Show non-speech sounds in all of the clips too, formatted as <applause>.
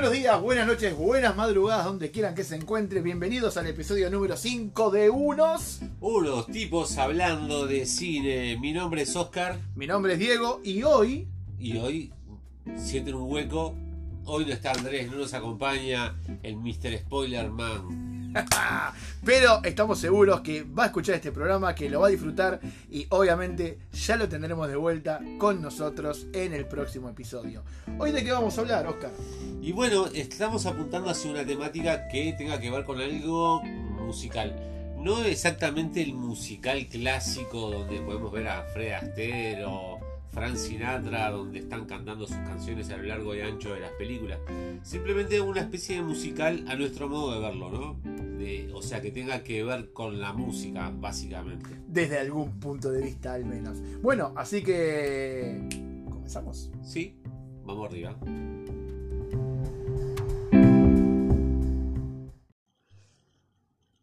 Buenos días, buenas noches, buenas madrugadas, donde quieran que se encuentre. Bienvenidos al episodio número 5 de Unos. Unos tipos hablando de cine. Mi nombre es Oscar Mi nombre es Diego y hoy, y hoy sienten un hueco. Hoy no está Andrés, no nos acompaña el Mr. Spoiler Man. <laughs> pero estamos seguros que va a escuchar este programa, que lo va a disfrutar y obviamente ya lo tendremos de vuelta con nosotros en el próximo episodio. Hoy de qué vamos a hablar, Oscar. Y bueno, estamos apuntando hacia una temática que tenga que ver con algo musical. No exactamente el musical clásico donde podemos ver a Fred Astaire o Frank Sinatra donde están cantando sus canciones a lo largo y ancho de las películas. Simplemente una especie de musical a nuestro modo de verlo, ¿no? De, o sea, que tenga que ver con la música, básicamente. Desde algún punto de vista al menos. Bueno, así que... Comenzamos. ¿Sí? Vamos arriba.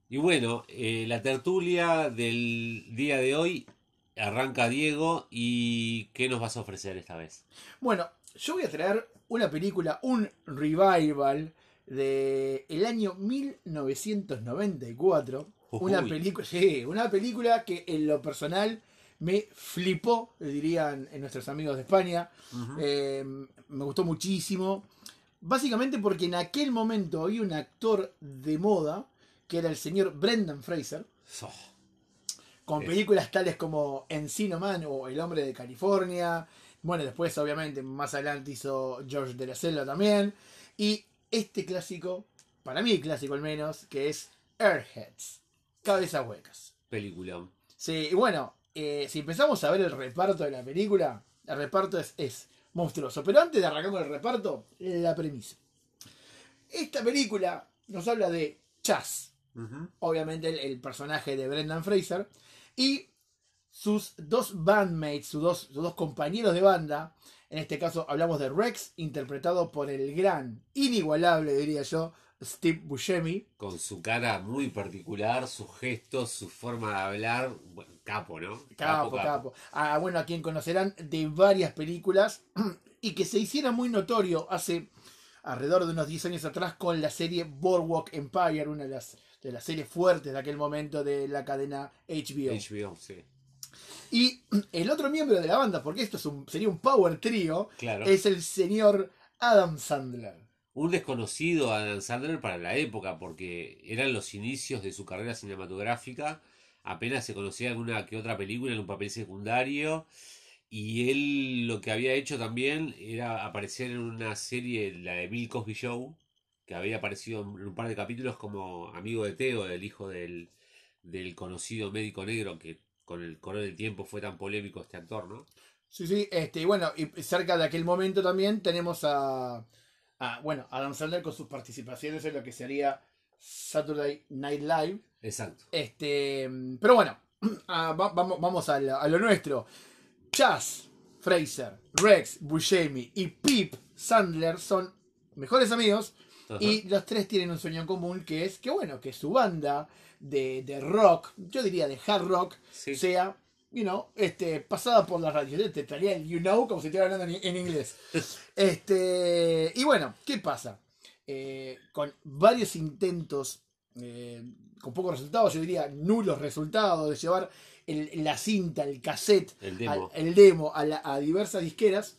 Y bueno, eh, la tertulia del día de hoy arranca Diego y ¿qué nos vas a ofrecer esta vez? Bueno, yo voy a traer una película, un revival de el año 1994. Una película, sí, una película que en lo personal me flipó, dirían en nuestros amigos de España. Eh, me gustó muchísimo. Básicamente porque en aquel momento había un actor de moda que era el señor Brendan Fraser, con películas tales como Encino Man o El hombre de California. Bueno, después obviamente más adelante hizo George de la Selva también. Y este clásico, para mí clásico al menos, que es Airheads, Cabezas Huecas. película. Sí, y bueno, eh, si empezamos a ver el reparto de la película, el reparto es, es monstruoso. Pero antes de arrancar con el reparto, la premisa. Esta película nos habla de Chas, Ujú. obviamente el, el personaje de Brendan Fraser, y sus dos bandmates, sus dos, sus dos compañeros de banda. En este caso hablamos de Rex, interpretado por el gran, inigualable, diría yo, Steve Buscemi. Con su cara muy particular, sus gestos, su forma de hablar. Bueno, capo, ¿no? Capo, capo. Ah, bueno, a quien conocerán de varias películas <clears throat> y que se hiciera muy notorio hace alrededor de unos 10 años atrás con la serie Boardwalk Empire, una de las, de las series fuertes de aquel momento de la cadena HBO. HBO, sí. Y <clears throat> el otro miembro de la banda, porque esto es un, sería un power trio, Claro. es el señor Adam Sandler. Un desconocido Adam Sandler para la época, porque eran los inicios de su carrera cinematográfica. Apenas se conocía alguna que otra película en un papel secundario. Y él lo que había hecho también era aparecer en una serie, la de Bill Cosby Show, que había aparecido en un par de capítulos como amigo de Teo, del hijo del, del conocido médico negro que con el correr del tiempo fue tan polémico este actor, ¿no? Sí, sí, este, y bueno, y cerca de aquel momento también tenemos a, a, bueno, Adam Sandler con sus participaciones en lo que sería Saturday Night Live. Exacto. Este, pero bueno, <clears throat> ah, va- vamos, vamos a, a lo nuestro. Chas, Fraser, Rex, Buscemi y Pip Sandler son mejores amigos Ajá. y los tres tienen un sueño en común que es que bueno, que su banda de, de rock, yo diría de hard rock, Sí. sea, you know, este, pasada por la radio. Te traía el you know como si estuviera hablando en, en inglés. <laughs> Este, y bueno, ¿qué pasa? Eh, con varios intentos, eh, con pocos resultados, yo diría nulos resultados, de llevar el- la cinta, el cassette, El demo. al- el demo a, la- a diversas disqueras,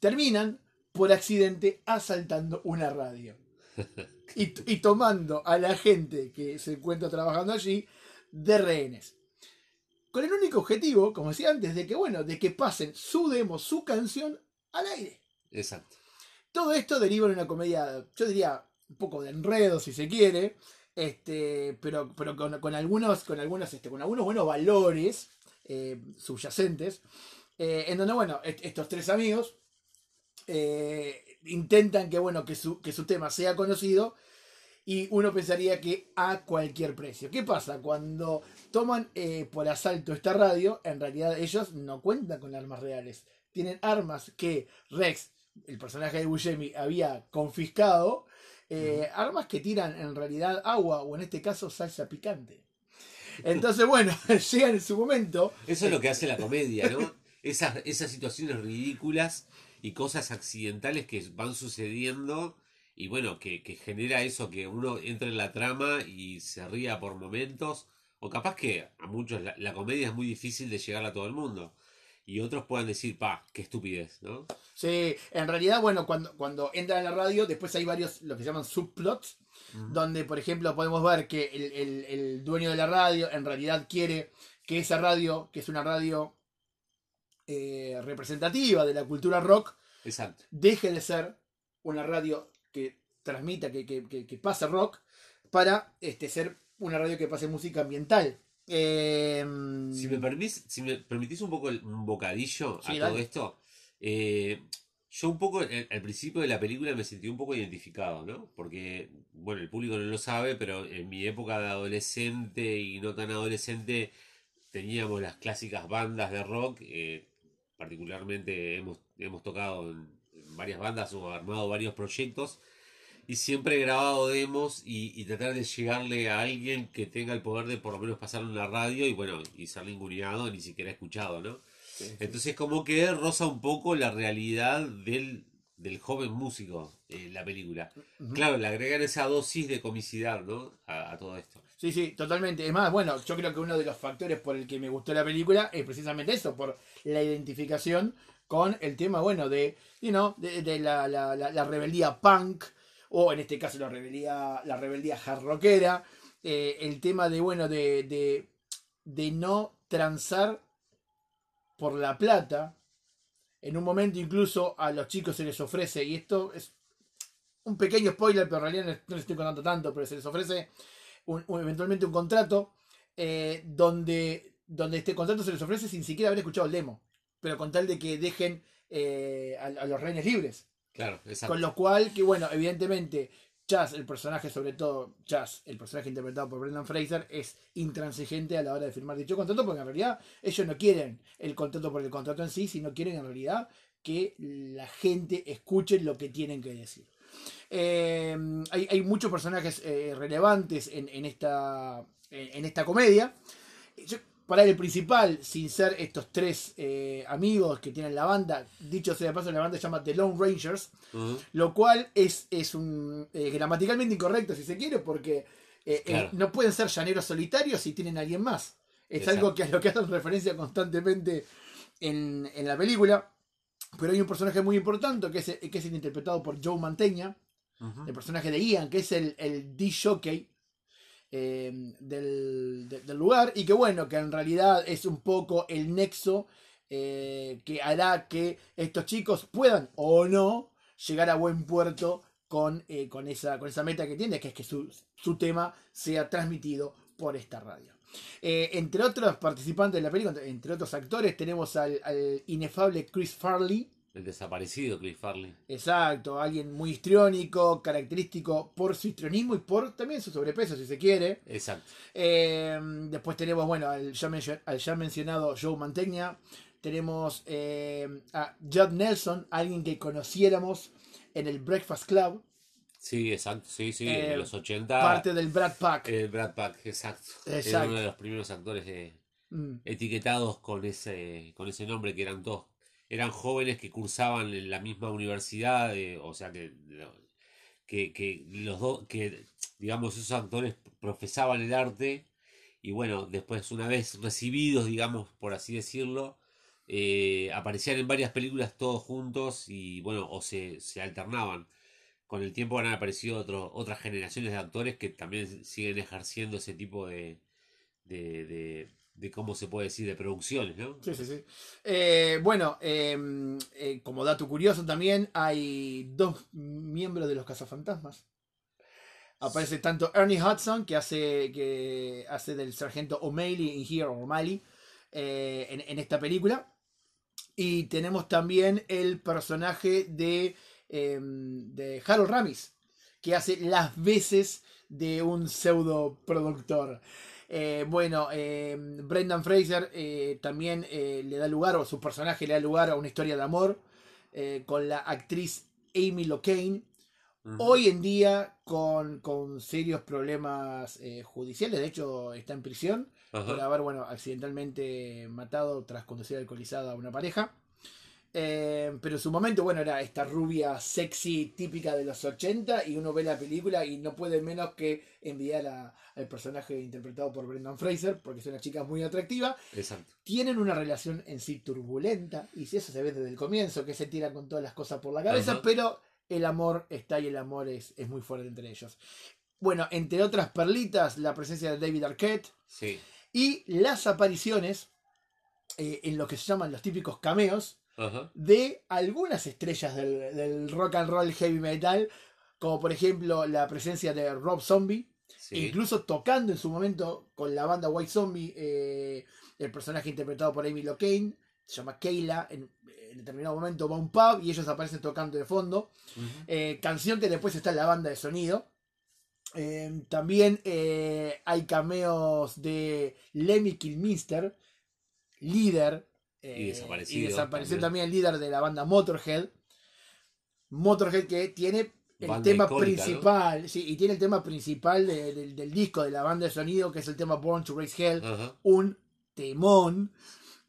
terminan por accidente asaltando una radio. <laughs> Y, tomando a la gente que se encuentra trabajando allí de rehenes. Con el único objetivo, como decía antes, de que, bueno, de que pasen su demo, su canción al aire. Exacto. Todo esto deriva en una comedia, yo diría, un poco de enredo, si se quiere, este, pero, pero con, con algunos, con algunos, este, con algunos buenos valores eh, subyacentes, eh, en donde, bueno, est- estos tres amigos eh, intentan que, bueno, que su, que su tema sea conocido y uno pensaría que a cualquier precio. ¿Qué pasa? Cuando toman eh, por asalto esta radio, en realidad ellos no cuentan con armas reales. Tienen armas que Rex, el personaje de Buscemi, había confiscado. eh, Armas que tiran en realidad agua o en este caso salsa picante. Entonces, bueno, <laughs> llegan en su momento. Eso es lo que hace la comedia, ¿no? <laughs> Esas, esas situaciones ridículas y cosas accidentales que van sucediendo y bueno, que, que genera eso, que uno entre en la trama y se ría por momentos, o capaz que a muchos la, la comedia es muy difícil de llegar a todo el mundo. Y otros puedan decir, pa, qué estupidez, ¿no? Sí, en realidad, bueno, cuando, cuando entra en la radio, después hay varios, lo que se llaman subplots, donde, por ejemplo, podemos ver que el, el- el dueño de la radio en realidad quiere que esa radio, que es una radio eh, representativa de la cultura rock, Exacto. deje de ser una radio que transmita, que, que, que, que pase rock, para este, ser una radio que pase música ambiental. Eh, Si me, permis- si me permitís un poco el- un bocadillo a todo esto, eh, yo un poco eh, al principio de la película me sentí un poco identificado, ¿no? Porque, bueno, el público no lo sabe, pero en mi época de adolescente y no tan adolescente teníamos las clásicas bandas de rock, eh, particularmente hemos, hemos tocado en, en varias bandas o armado varios proyectos. Y siempre he grabado demos y, y tratar de llegarle a alguien que tenga el poder de por lo menos pasarlo en la radio y bueno, y ser ninguneado, ni siquiera escuchado, ¿no? Entonces como que roza un poco la realidad del, del joven músico en la película. Claro, le agregan esa dosis de comicidad, ¿no? A, a todo esto. Sí, sí, totalmente. Es más, bueno, yo creo que uno de los factores por el que me gustó la película es precisamente eso, por la identificación con el tema, bueno, de, you de, la, la- la- rebeldía punk, o en este caso la rebeldía, la rebeldía hard rockera, eh, el tema de, bueno, de, de, de no transar por la plata. En un momento incluso a los chicos se les ofrece, y esto es un pequeño spoiler, pero en realidad no les estoy contando tanto, pero se les ofrece un- un- eventualmente un contrato eh, donde, donde este contrato se les ofrece sin siquiera haber escuchado el demo, pero con tal de que dejen eh, a, a los rehenes libres. Claro, exacto. Con lo cual, que bueno, evidentemente, Chaz, el personaje, sobre todo Chaz, el personaje interpretado por Brendan Fraser, es intransigente a la hora de firmar dicho contrato, porque en realidad ellos no quieren el contrato por el contrato en sí, sino quieren en realidad que la gente escuche lo que tienen que decir. Eh, hay, hay muchos personajes eh, relevantes en, en esta, en, en esta comedia. Yo, para el principal, sin ser estos tres eh, amigos que tienen la banda, dicho sea de paso, la banda se llama The Lone Rangers, lo cual es, es un gramaticalmente incorrecto si se quiere, porque Claro. no pueden ser llaneros solitarios si tienen a alguien más. Es Exacto. algo que a lo que hacen referencia constantemente en, en la película. Pero hay un personaje muy importante que es, que es interpretado por Joe Mantegna, Ujú. el personaje de Ian, que es el, el D-Jockey eh, del, de- del lugar, y que bueno, que en realidad es un poco el nexo eh, que hará que estos chicos puedan o no llegar a buen puerto con, eh, con, esa, con esa meta que tiene, que es que su, su tema sea transmitido por esta radio. Eh, entre otros participantes de la película, entre otros actores, tenemos al, al inefable Chris Farley, El desaparecido Cliff Farley. Exacto, alguien muy histriónico, característico por su histrionismo y por también su sobrepeso, si se quiere. Exacto. Eh, después tenemos, bueno, al ya, mencio- al ya mencionado Joe Mantegna. Tenemos eh, a Judd Nelson, alguien que conociéramos en el Breakfast Club, Sí, exacto. Sí, sí. Eh, en los 80. parte del Brad Pack. El Brad Pack, exacto. Era Exacto. uno de los primeros actores de, Mm, etiquetados con ese, con ese nombre que eran todos. Eran jóvenes que cursaban en la misma universidad, eh, o sea que, que, que los dos, que digamos esos actores profesaban el arte y bueno, después una vez recibidos, digamos, por así decirlo, eh, aparecían en varias películas todos juntos y bueno, o se, se alternaban. Con el tiempo han aparecido otras generaciones de actores que también siguen ejerciendo ese tipo de, de, de, de cómo se puede decir, de producciones, ¿no? Sí, sí, sí. Eh, bueno, eh, eh, como dato curioso también, hay dos miembros de los cazafantasmas. Aparece tanto Ernie Hudson, que hace, que hace del sargento O'Malley en Here, O'Malley, eh, en, en esta película. Y tenemos también el personaje de, eh, de Harold Ramis, que hace las veces de un pseudo productor. Eh, bueno, eh, Brendan Fraser eh, también eh, le da lugar, o su personaje le da lugar a una historia de amor con la actriz Amy Locane. Hoy en día con, con serios problemas judiciales, de hecho está en prisión por haber, bueno, accidentalmente matado tras conducir alcoholizada a una pareja. Eh, pero en su momento, bueno, era esta rubia sexy típica de los 80 y uno ve la película y no puede menos que enviar a- al personaje interpretado por Brendan Fraser, porque es una chica muy atractiva. Exacto. Tienen una relación en sí turbulenta y si eso se ve desde el comienzo, que se tiran con todas las cosas por la cabeza, Ajá. pero el amor está y el amor es, es muy fuerte entre ellos. Bueno, entre otras perlitas, la presencia de David Arquette Sí. y las apariciones eh, en lo que se llaman los típicos cameos Ajá. de algunas estrellas del, del rock and roll heavy metal, como por ejemplo la presencia de Rob Zombie, Sí. incluso tocando en su momento con la banda White Zombie, eh, el personaje interpretado por Amy Locane, se llama Kayla, en, en determinado momento va a un pub y ellos aparecen tocando de fondo, eh, canción que después está en la banda de sonido. Eh, también hay cameos de Lemmy Kilmister, líder. Eh, Y desapareció también. también el líder de la banda Motorhead. Motorhead que tiene el Banda tema principal, sí, y tiene el tema principal de- del- del disco de la banda de sonido, que es el tema Born to Raise Hell, un temón.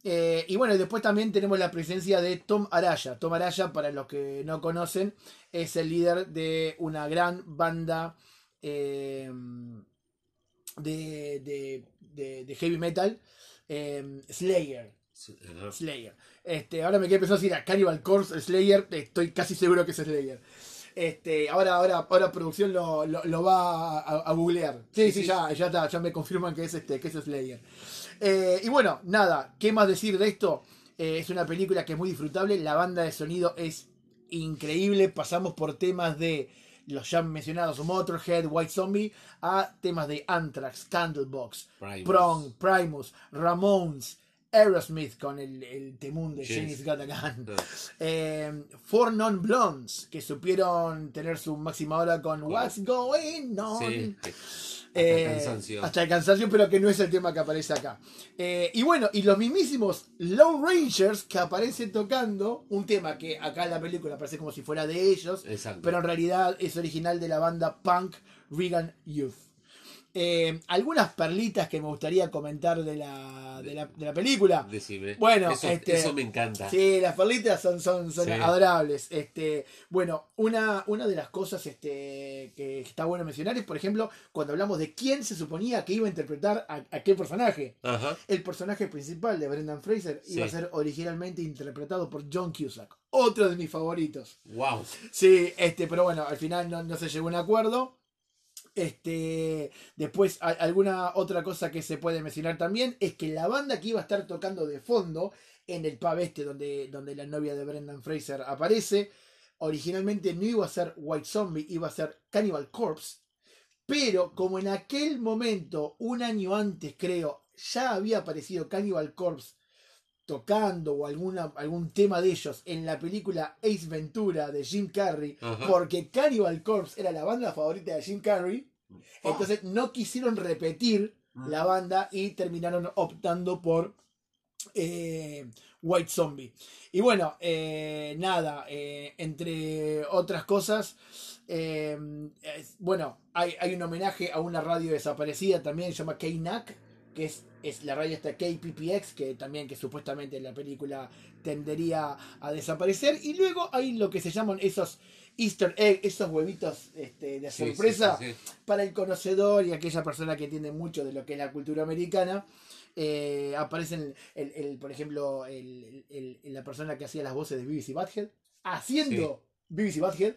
Eh, y bueno, después también tenemos la presencia de Tom Araya. Tom Araya, para los que no conocen, es el líder de una gran banda eh, de, de- de- de heavy metal, eh, Slayer. Slayer. Este, ahora me quedé pensando si era Cannibal Corpse Slayer, estoy casi seguro que es Slayer. Este, ahora, ahora, ahora producción lo, lo- lo va a, a googlear. Sí, sí, Sí, sí. ya, ya está, ya me confirman que es este, que es Slayer. Eh, y bueno, nada, ¿qué más decir de esto? Eh, es una película que es muy disfrutable, la banda de sonido es increíble, pasamos por temas de los ya mencionados Motorhead, White Zombie, a temas de Anthrax, Candlebox, Primus. Prong, Primus, Ramones, Aerosmith con el, el temún de James. Got a Gun. Eh, Four Non Blondes, que supieron tener su máxima hora con What's Going On. Sí. Eh, Hasta el cansancio. hasta el cansancio, pero que no es el tema que aparece acá. Eh, y bueno, y los mismísimos Lone Rangers que aparecen tocando un tema que acá en la película parece como si fuera de ellos, Exacto. pero en realidad es original de la banda punk Regan Youth. Eh, algunas perlitas que me gustaría comentar de la, de la, de la película. Decime. Bueno, eso, este- eso me encanta. Sí, las perlitas son, son, son Sí. adorables. Este, bueno, una, una de las cosas este, que está bueno mencionar es, por ejemplo, cuando hablamos de quién se suponía que iba a interpretar a, a qué personaje. Ajá. El personaje principal de Brendan Fraser iba a ser originalmente interpretado por John Cusack, otro de mis favoritos. Wow. Sí, este, pero bueno, al final no, no se llegó a un acuerdo. Este, después alguna otra cosa que se puede mencionar también es que la banda que iba a estar tocando de fondo en el pub este donde, donde la novia de Brendan Fraser aparece, originalmente no iba a ser White Zombie, iba a ser Cannibal Corpse, pero como en aquel momento, un año antes creo, ya había aparecido Cannibal Corpse tocando o alguna, algún tema de ellos en la película Ace Ventura de Jim Carrey, Ajá. porque Cannibal Corpse era la banda favorita de Jim Carrey, Oh. entonces no quisieron repetir Mm. la banda y terminaron optando por eh, White Zombie. Y bueno, eh, nada, eh, entre otras cosas, es- bueno, hay, hay un homenaje a una radio desaparecida también, se llama K-NAC, que es, es la radio esta KPPX, que también que supuestamente en la película tendería a desaparecer. Y luego hay lo que se llaman esos Easter egg, esos huevitos este, de Sí, sorpresa sí, sí. para el conocedor y aquella persona que entiende mucho de lo que es la cultura americana. eh, aparecen, el, el- por ejemplo, el- la persona que hacía las voces de BBC Badhead haciendo BBC Badhead.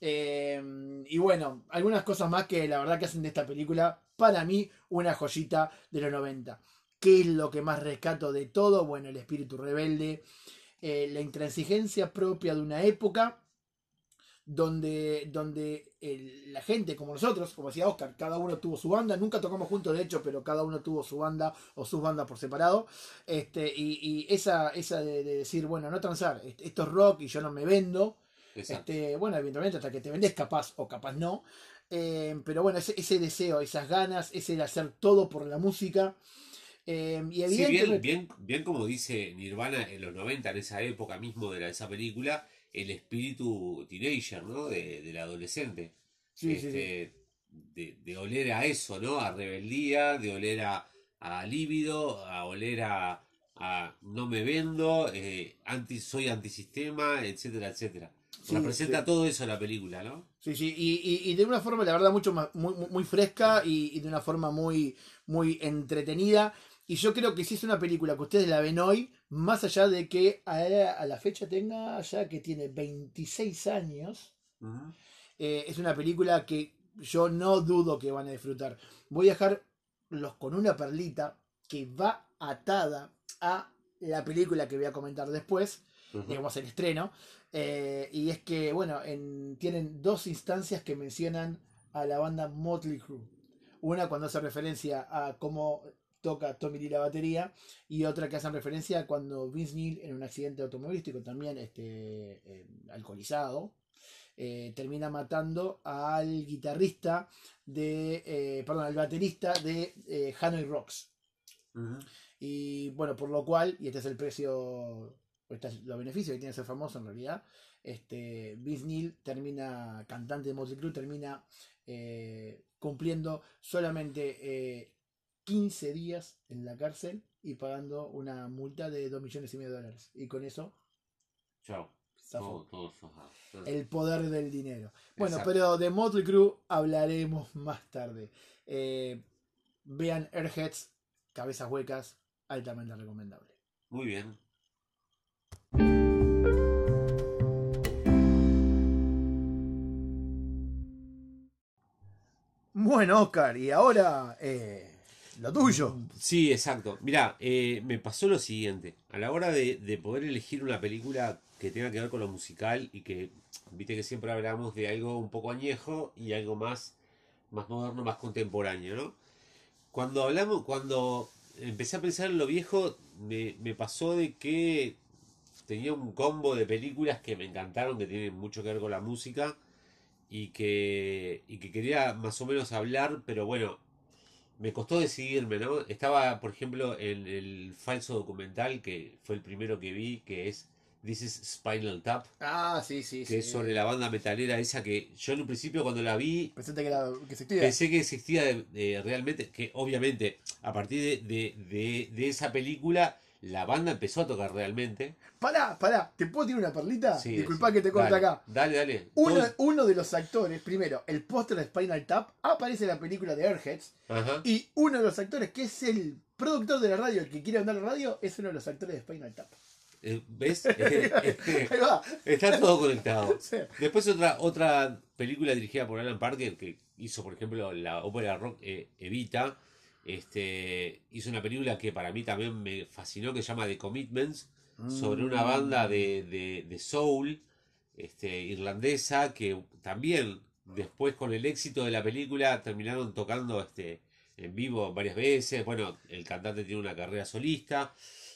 Eh, y bueno, algunas cosas más que la verdad que hacen de esta película, para mí, una joyita de los 90. ¿Qué es lo que más rescato de todo? Bueno, el espíritu rebelde, eh, la intransigencia propia de una época donde, donde el- la gente como nosotros, como decía Oscar, cada uno tuvo su banda, nunca tocamos juntos de hecho, pero cada uno tuvo su banda o sus bandas por separado, este, y, y esa, esa de, de decir, bueno, no transar, est- esto es rock y yo no me vendo, Exacto. este, bueno, evidentemente hasta que te vendes capaz o capaz no. Eh, pero bueno, ese, ese deseo, esas ganas, ese de hacer todo por la música. eh, y Sí, evidentemente. bien, bien, bien como dice Nirvana en los 90, en esa época mismo de la- esa película, el espíritu teenager, ¿no? De, del adolescente. sí, sí, sí. Este, De, de oler a eso, ¿no? A rebeldía, de oler a, a líbido, a oler a, a no me vendo, eh, anti, soy antisistema, etcétera, etcétera. Sí, Representa sí. todo eso la película, ¿no? Sí, sí, y, y- y de una forma, la verdad, mucho más, muy, fresca y, y de una forma muy, muy entretenida. Y yo creo que si es una película que ustedes la ven hoy, más allá de que a, a la fecha tenga ya que tiene 26 años, eh, es una película que yo no dudo que van a disfrutar. Voy a dejarlos con una perlita que va atada a la película que voy a comentar después, Digamos el estreno. eh, y es que, bueno, en- tienen dos instancias que mencionan a la banda Motley Crue. Una cuando hace referencia a cómo toca Tommy Lee la batería y otra que hacen referencia a cuando Vince Neil en un accidente automovilístico también este, eh, alcoholizado eh, termina matando al guitarrista de, eh, perdón, al baterista de Hanoi Rocks. Y bueno, por lo cual, y este es el precio, los beneficios que tiene ser famoso en realidad, este, Vince Neil termina, cantante de Motley Crue, termina eh, cumpliendo solamente eh, 15 días en la cárcel y pagando una multa de 2 millones y medio de dólares. Y con eso, Chao. Todo, todo. El poder del dinero. Bueno, Exacto. pero de Motley Crue hablaremos más tarde. Eh, vean Airheads, cabezas huecas, altamente recomendable. Muy bien. Bueno, Oscar, y ahora eh, lo tuyo. Sí, exacto. Mirá, eh, me pasó lo siguiente. A la hora de, de poder elegir una película que tenga que ver con lo musical y que, viste que siempre hablamos de algo un poco añejo y algo más, más moderno, más contemporáneo, ¿no? Cuando hablamos, cuando empecé a pensar en lo viejo, me, me pasó de que tenía un combo de películas que me encantaron, que tienen mucho que ver con la música y que, y que quería más o menos hablar, pero bueno, me costó decidirme, ¿no? Estaba, por ejemplo, en el falso documental, que fue el primero que vi, que es This is Spinal Tap, Ah, sí, sí, que sí. es sobre la banda metalera esa que yo en un principio cuando la vi Pensaste que, era, que existía. pensé que existía de- de- realmente, que obviamente a partir de- de- de esa película la banda empezó a tocar realmente. Pará, pará, ¿te puedo tirar una perlita? Sí, Disculpa sí. que te corte acá. Dale, dale. Uno, de los actores, primero, el póster de Spinal Tap, aparece en la película de Airheads. Ajá. Y uno de los actores, que es el productor de la radio, el que quiere andar la radio, es uno de los actores de Spinal Tap. Eh, ¿Ves? <laughs> Ahí va. Está todo conectado. <laughs> Sí. Después otra, otra película dirigida por Alan Parker que hizo, por ejemplo, la ópera rock eh, Evita. Este, hizo una película que para mí también me fascinó que se llama The Commitments, sobre una banda de, de, de soul este, irlandesa que también después con el éxito de la película terminaron tocando este, en vivo varias veces. Bueno, el cantante tiene una carrera solista.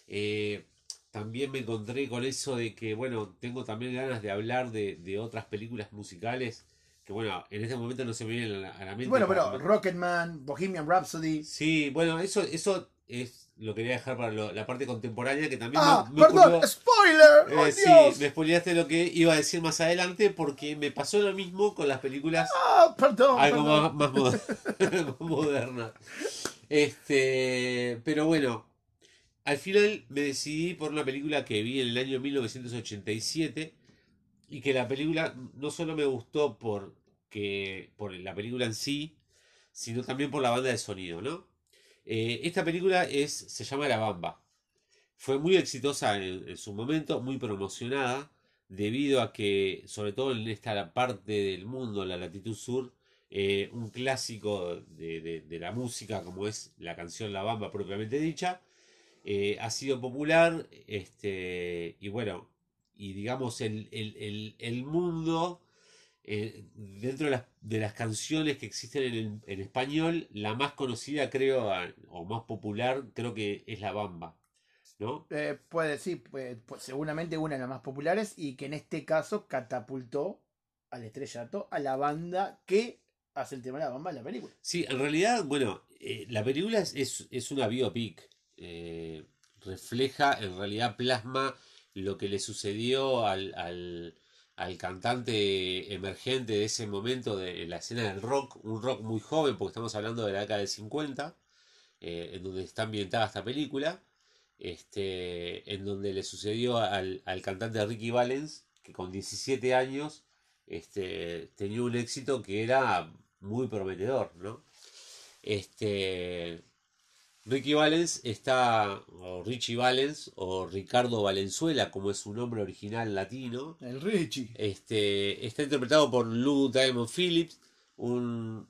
Eh, también me encontré con eso de que, bueno, tengo también ganas de hablar de, de otras películas musicales que, bueno, en este momento no se me vienen a la, a la mente. Bueno, pero para- Rocketman, Bohemian Rhapsody. Sí, bueno, eso, eso es lo quería dejar para lo- la parte contemporánea que también Ah, me, me perdón, ocurrió- spoiler. ¡Oh, eh, sí, Dios! me spoileaste lo que iba a decir más adelante porque me pasó lo mismo con las películas Ah, perdón. algo perdón. más, más moder- <laughs> <laughs> más modernas. Este, pero bueno, al final me decidí por una película que vi en el año 1987 y que la película no solo me gustó por, que, por la película en sí, sino también por la banda de sonido, ¿no? Eh, esta película es, se llama La Bamba. Fue muy exitosa en, su momento, muy promocionada, debido a que, sobre todo en esta parte del mundo, la latitud sur, eh, un clásico de, de- de la música, como es la canción La Bamba propiamente dicha, eh, ha sido popular, este, y bueno, y digamos, el, el- el- el mundo, eh, dentro de las, de las canciones que existen en, en español, la más conocida creo, o más popular, creo que es La Bamba, ¿no? Eh, puede, sí, puede- pues, seguramente una de las más populares y que en este caso catapultó al estrellato a la banda que hace el tema de la bamba en la película. Sí, en realidad, bueno, eh, la película es, es, es una biopic. eh, refleja, en realidad plasma lo que le sucedió al, al, al cantante emergente de ese momento de la escena del rock, un rock muy joven, porque estamos hablando de la década del 50, eh, en donde está ambientada esta película. este, en donde le sucedió al, al cantante Ricky Valens, que con 17 años este, tenía un éxito que era muy prometedor, ¿no? Este, Ricky Valens está, o Richie Valens, o Ricardo Valenzuela, como es su nombre original latino. El Richie. Este, está interpretado por Lou Diamond Phillips, un,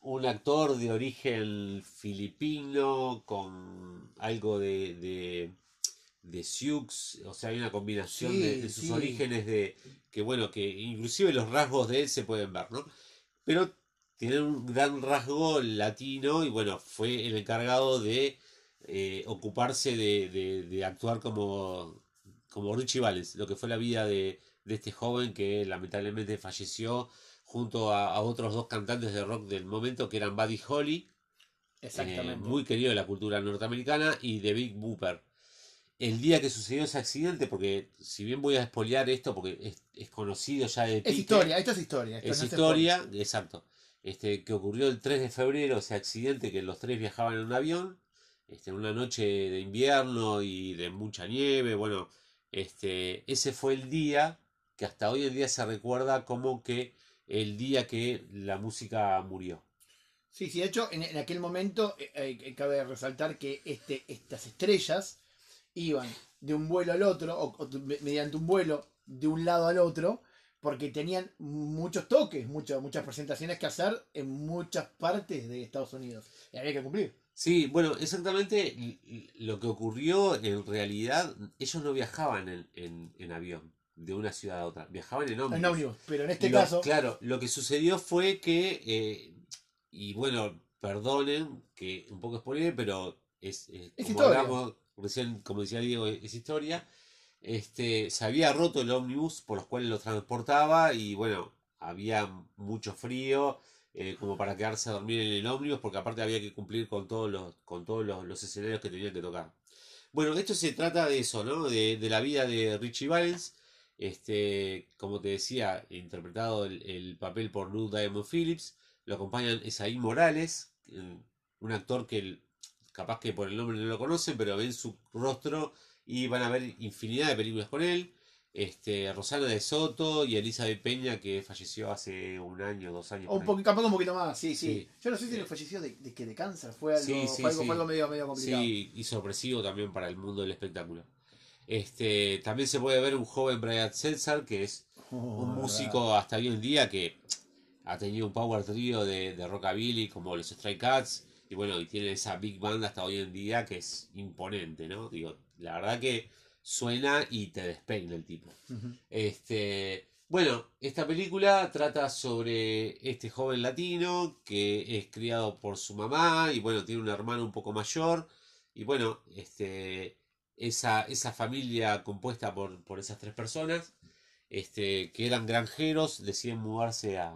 un actor de origen filipino con algo de, de, de Sioux, o sea, hay una combinación Sí, de, de sus sí. orígenes de que bueno, que inclusive los rasgos de él se pueden ver, ¿no? Pero tiene un gran rasgo latino y bueno, fue el encargado de eh, ocuparse de, de- de actuar como, como Richie Valens, lo que fue la vida de, de este joven que lamentablemente falleció junto a, a otros dos cantantes de rock del momento que eran Buddy Holly, eh, muy querido de la cultura norteamericana, y The Big Booper. El día que sucedió ese accidente, porque si bien voy a espolear esto, porque es, es conocido ya de Es historia, esto es historia. esto es no historia, exacto. Este, que ocurrió el 3 de febrero, ese accidente que los tres viajaban en un avión, este, una noche de invierno y de mucha nieve. Bueno, este, ese fue el día que hasta hoy en día se recuerda como que el día que la música murió. Sí, sí, de hecho, en, en aquel momento eh, eh, cabe resaltar que este, estas estrellas iban de un vuelo al otro, o, o me- mediante un vuelo de un lado al otro, porque tenían muchos toques, muchas muchas presentaciones que hacer en muchas partes de Estados Unidos. Y había que cumplir. Sí, bueno, exactamente lo que ocurrió en realidad, ellos no viajaban en, en- en avión de una ciudad a otra, viajaban en ómnibus. En ómnibus. Pero en este Lo- caso, Claro, lo que sucedió fue que, eh, y bueno, perdonen que un poco spoiler, pero es, Es como historia. hablamos recién, como decía Diego, es historia. Este, se había roto el ómnibus por los cuales lo transportaba y bueno, había mucho frío eh, como para quedarse a dormir en el ómnibus porque aparte había que cumplir con todos los, con todos los, los escenarios que tenían que tocar. Bueno, esto se trata de eso, ¿no? De, de la vida de Richie Valens. Este, como te decía, interpretado el, el papel por Lou Diamond Phillips. Lo acompañan Esaí Morales, un actor que capaz que por el nombre no lo conocen, pero ven su rostro y van a ver infinidad de películas con él. Este, Rosana de Soto y Elizabeth Peña, que falleció hace un año, dos años. o un poquito, capaz un poquito más, sí, sí. Sí. Yo no sé si Eh. le falleció de, de, que de cáncer, fue algo, Sí, sí, fue algo, sí. fue algo medio, medio complicado. Sí, y sorpresivo también para el mundo del espectáculo. Este, también se puede ver un joven Brian Setzer, que es Oh, un verdad. músico hasta hoy en día que ha tenido un power trio de, de rockabilly como los Stray Cats y bueno, y tiene esa big band hasta hoy en día que es imponente, ¿no? Digo, la verdad que suena y te despeina el tipo. Este, bueno, esta película trata sobre este joven latino que es criado por su mamá y bueno, tiene un hermano un poco mayor. Y bueno, este, esa, esa familia compuesta por, por esas tres personas, este, que eran granjeros, deciden mudarse a,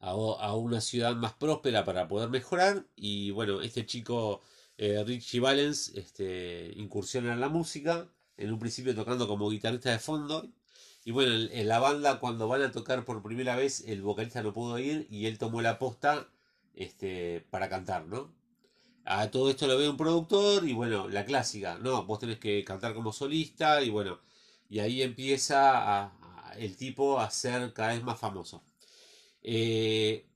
a una ciudad más próspera para poder mejorar. Y bueno, este chico eh, Richie Valens este, incursiona en la música, en un principio tocando como guitarrista de fondo. Y bueno, en, la banda cuando van a tocar por primera vez el vocalista no pudo ir y él tomó la posta este, para cantar, ¿no? A todo esto lo ve un productor y bueno, la clásica, no, vos tenés que cantar como solista y bueno, y ahí empieza el tipo a ser cada vez más famoso. Eh,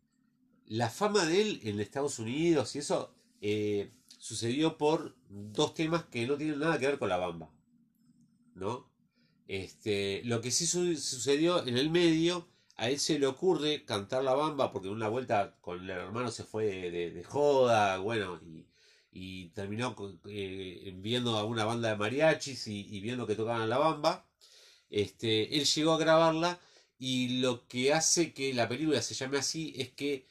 la fama de él en Estados Unidos y eso eh, sucedió por dos temas que no tienen nada que ver con la bamba, ¿no? Este, lo que sí su- sucedió en el medio, a él se le ocurre cantar la bamba porque una vuelta con el hermano se fue de, joda, bueno, y, y terminó eh, viendo a una banda de mariachis y, y viendo que tocaban la bamba. Este, él llegó a grabarla y lo que hace que la película se llame así es que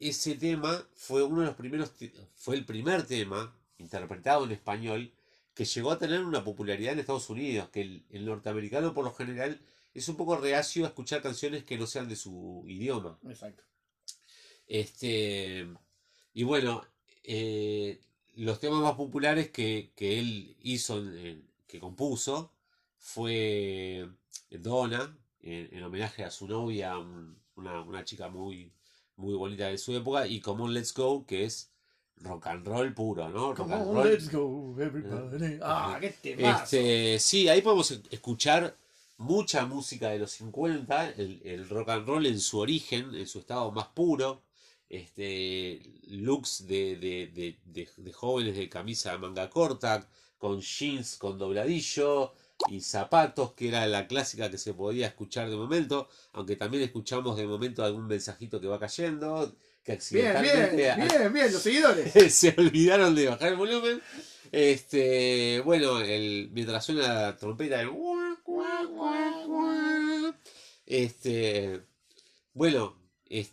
ese tema fue uno de los primeros, fue el primer tema interpretado en español que llegó a tener una popularidad en Estados Unidos, que el, el norteamericano por lo general es un poco reacio a escuchar canciones que no sean de su idioma. Exacto. Este, y bueno, eh, los temas más populares que, que él hizo, en- que compuso, fue Donna, en, en homenaje a su novia, un- una, una chica muy, muy bonita de su época, y Come On Let's Go, que es rock and roll puro, ¿no? Rock Come and on, roll. let's go, everybody. Ah, qué temazo. Este, sí, ahí podemos e- escuchar mucha música de los 50, el, el rock and roll en su origen, en su estado más puro, este, looks de, de, de, de- de jóvenes de camisa de manga corta, con jeans con dobladillo y zapatos, que era la clásica que se podía escuchar de momento, aunque también escuchamos de momento algún mensajito que va cayendo, que Bien, accidentalmente bien, bien, bien, los seguidores. <laughs> se olvidaron de bajar el volumen. Este, bueno, el, mientras suena la trompeta, el este, bueno, es-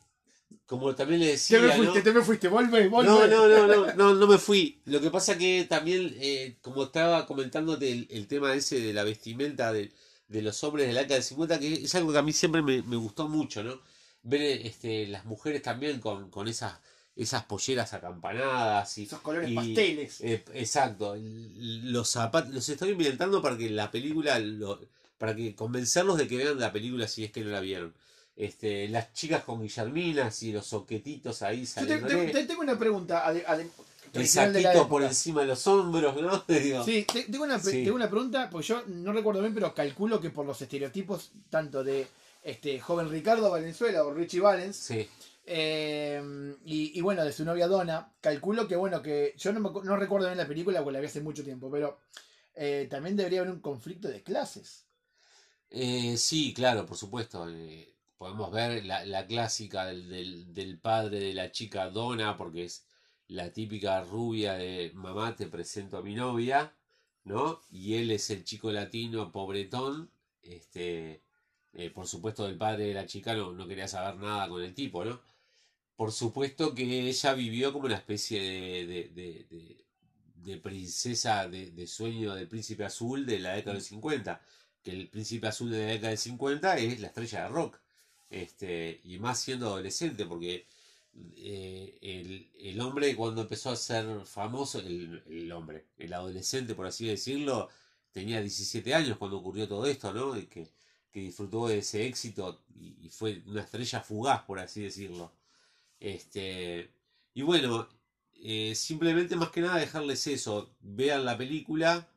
como también le decía, Te me ¿no? fuiste, te me fuiste, volve, volve. No, no, no, no, no, no me fui. Lo que pasa que también, eh, como estaba comentándote el, el tema ese de la vestimenta de, de los hombres de la década del 50, que es algo que a mí siempre me, me gustó mucho, ¿no? Ver este, las mujeres también con, con esas, esas polleras acampanadas y, Esos colores y- pasteles. eh, exacto. Los zapatos, los estoy inventando para que la película, lo- para que convencerlos de que vean la película si es que no la vieron. Este, las chicas con guillerminas y los soquetitos ahí Yo te, saliéndole. te- te tengo una pregunta. ade- ade- El saquito por encima de los hombros, ¿no? <laughs> Digo, Sí, te- tengo una, Sí. tengo una pregunta, porque yo no recuerdo bien, pero calculo que por los estereotipos tanto de este joven Ricardo Valenzuela o Richie Valens, sí. eh, y, y bueno, de su novia Donna, calculo que bueno, que yo no, me no recuerdo bien la película porque la vi hace mucho tiempo, pero eh, también debería haber un conflicto de clases. Eh, sí, claro, por supuesto. eh, podemos ver la, la clásica del, del, del padre de la chica Donna, porque es la típica rubia de mamá, te presento a mi novia, ¿no? Y él es el chico latino pobretón, este, eh, por supuesto el padre de la chica no, no quería saber nada con el tipo, ¿no? Por supuesto que ella vivió como una especie de, de, de, de- de princesa de, de sueño del príncipe azul de la década del 50 que el príncipe azul de la década del 50 es la estrella de rock. Este, y más siendo adolescente, porque eh, el, el hombre cuando empezó a ser famoso, el, el hombre, el adolescente por así decirlo, tenía 17 años cuando ocurrió todo esto, ¿no? Y que, que disfrutó de ese éxito y, fue una estrella fugaz, por así decirlo. Este, y bueno, eh, simplemente más que nada dejarles eso, vean la película,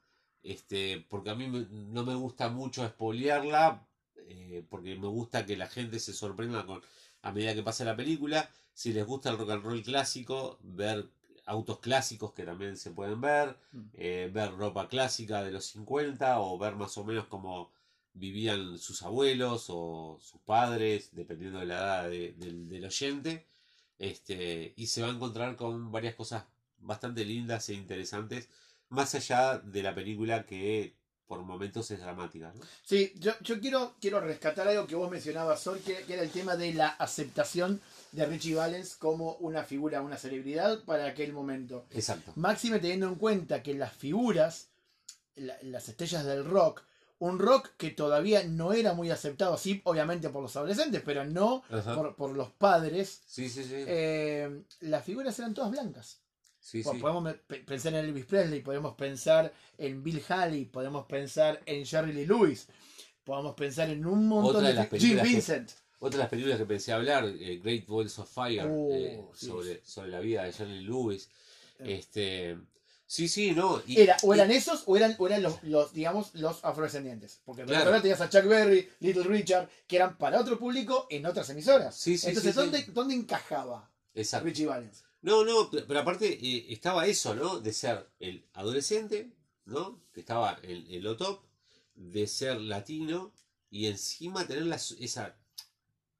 este, porque a mí no me gusta mucho espolearla, eh, porque me gusta que la gente se sorprenda con, a medida que pasa la película. Si les gusta el rock and roll clásico, ver autos clásicos que también se pueden ver, Mm. eh, ver ropa clásica de los 50 o ver más o menos cómo vivían sus abuelos o sus padres, dependiendo de la edad de- del, del oyente. Este, y se va a encontrar con varias cosas bastante lindas e interesantes, más allá de la película que por momentos es dramática. ¿no? Sí, yo, yo quiero, quiero rescatar algo que vos mencionabas hoy, que, que era el tema de la aceptación de Richie Valens como una figura, una celebridad para aquel momento. Exacto. Máxime teniendo en cuenta que las figuras, la- las estrellas del rock, un rock que todavía no era muy aceptado, sí, obviamente por los adolescentes, pero no por, por los padres, Sí, sí, sí. eh, las figuras eran todas blancas. Sí, Po- sí. Podemos pensar en Elvis Presley, podemos pensar en Bill Haley, podemos pensar en Jerry Lee Lewis, podemos pensar en un montón Otra de las Jim películas que- Vincent. Otra de las películas que pensé hablar, eh, Great Balls of Fire, Oh, eh, sí. sobre, sobre la vida de Jerry Lewis. Eh. Este, sí, sí, no. y- Era, o y- eran esos o eran, o eran los, los, digamos, los afrodescendientes. Porque por Claro. lado tenías a Chuck Berry, Little Richard, que eran para otro público en otras emisoras. Sí, sí, Entonces, sí, ¿dónde. ¿dónde encajaba Exacto. Richie Valens? No, no, pero pero aparte eh, estaba eso, ¿no? De ser el adolescente, ¿no? Que estaba en, en lo top, de ser latino y encima tener la, esa,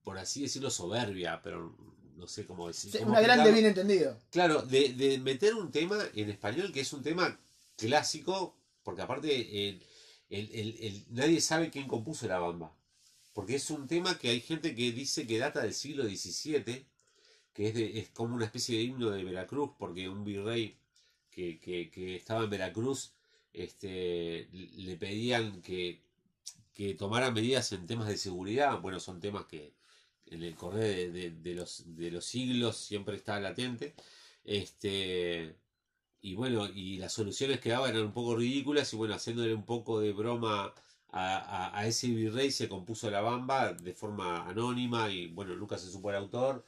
por así decirlo, soberbia, pero no sé cómo decir. Sí, una grande bien entendido. Claro, de, de meter un tema en español que es un tema clásico, porque aparte eh, el- el- el- nadie sabe quién compuso la bamba. Porque es un tema que hay gente que dice que data del siglo XVII, que es, como una especie de himno de Veracruz, porque un virrey que, que- estaba en Veracruz este, le pedían que, que tomara medidas en temas de seguridad. Bueno, son temas que en el correr de, de- los, de los siglos siempre está latente. Este, y bueno, y las soluciones que daba eran un poco ridículas y bueno, haciéndole un poco de broma a, a- a ese virrey se compuso la bamba de forma anónima y bueno, nunca se supo el autor.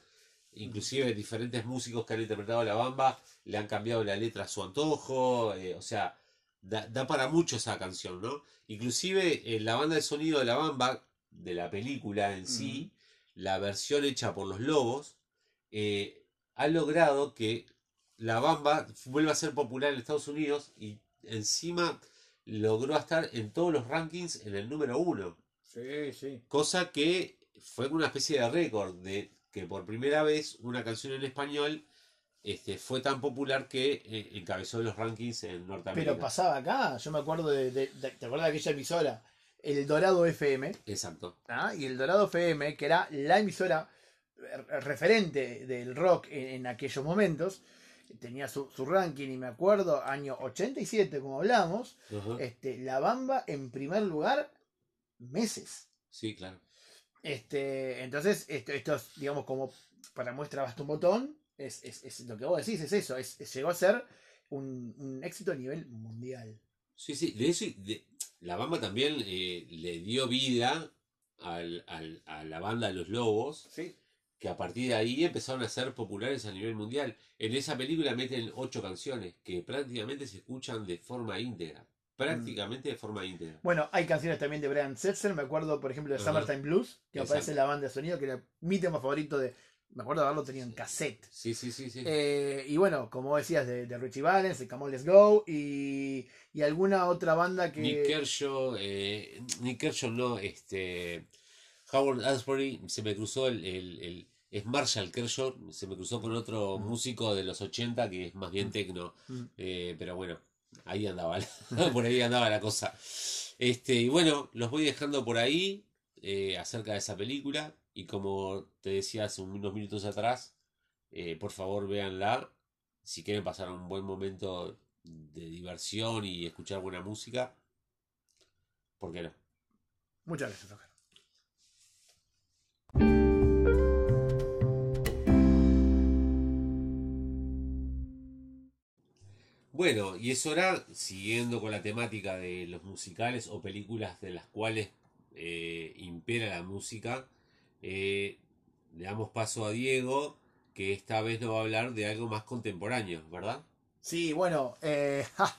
Inclusive diferentes músicos que han interpretado La Bamba le han cambiado la letra a su antojo. eh, o sea, da, da para mucho esa canción, ¿no? Inclusive eh, la banda de sonido de La Bamba, de la película en sí, la versión hecha por los Lobos, eh, ha logrado que La Bamba vuelva a ser popular en Estados Unidos y encima logró estar en todos los rankings en el número uno. Sí, sí. Cosa que fue una especie de récord de que por primera vez una canción en español este, fue tan popular que eh, encabezó los rankings en Norteamérica. Pero pasaba acá, yo me acuerdo de, de- de- ¿te acuerdas de aquella emisora? El Dorado FM, Exacto. ¿ah? y el Dorado FM, que era la emisora eh, referente del rock en, en aquellos momentos, tenía su, su ranking, y me acuerdo, año 87, como hablamos, Ajá. este, La Bamba en primer lugar, meses. Sí, claro. Este, entonces, esto, esto es, digamos, como para muestra basta un botón, es, es, es lo que vos decís, es eso, es, llegó a ser un, un éxito a nivel mundial. Sí, sí. De eso, de- la Bamba también eh, le dio vida al- al- a la banda de los Lobos, Sí. que a partir de ahí empezaron a ser populares a nivel mundial. En esa película meten ocho canciones que prácticamente se escuchan de forma íntegra. Prácticamente de forma íntegra. Bueno, hay canciones también de Brian Setzer, me acuerdo, por ejemplo, de Ajá. Summertime Blues, que Exacto. aparece en la banda de sonido, que era mi tema favorito de. Me acuerdo de haberlo tenido en cassette. Sí, sí, sí, sí. Eh, y bueno, como decías, de, de Richie Valens, de Come On Let's Go, y, y alguna otra banda que. Nick Kershaw, eh, Nick Kershaw no, este, Howard Asbury, se me cruzó el, el- el- es Marshall Kershaw, se me cruzó con otro Mm. músico de los 80 que es más bien tecno, Mm. eh, pero bueno, ahí andaba, <laughs> por ahí andaba la cosa. Este, y bueno, los voy dejando por ahí eh, acerca de esa película, y como te decía hace unos minutos atrás, eh, por favor véanla, si quieren pasar un buen momento de diversión y escuchar buena música, ¿por qué no? Muchas gracias, Bueno, y es hora, siguiendo con la temática de los musicales o películas de las cuales eh, impera la música, eh, le damos paso a Diego, que esta vez nos va a hablar de algo más contemporáneo, ¿verdad? Sí, bueno, eh, <laughs> ja,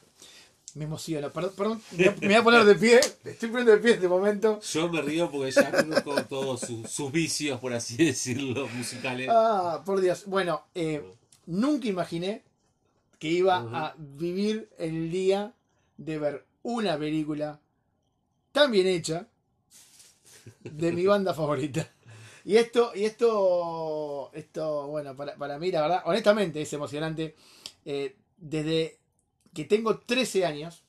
me emociono. Perdón, perdón, me voy a- me voy a poner de pie. Estoy poniendo de pie en este momento. Yo me río porque ya conozco todos sus, sus vicios, por así decirlo, musicales. Ah, por Dios. Bueno, eh, nunca imaginé que iba a vivir el día de ver una película tan bien hecha de mi banda <laughs> favorita. Y esto, y esto, esto, bueno, para, para mí, la verdad, honestamente es emocionante. Eh, desde que tengo 13 años,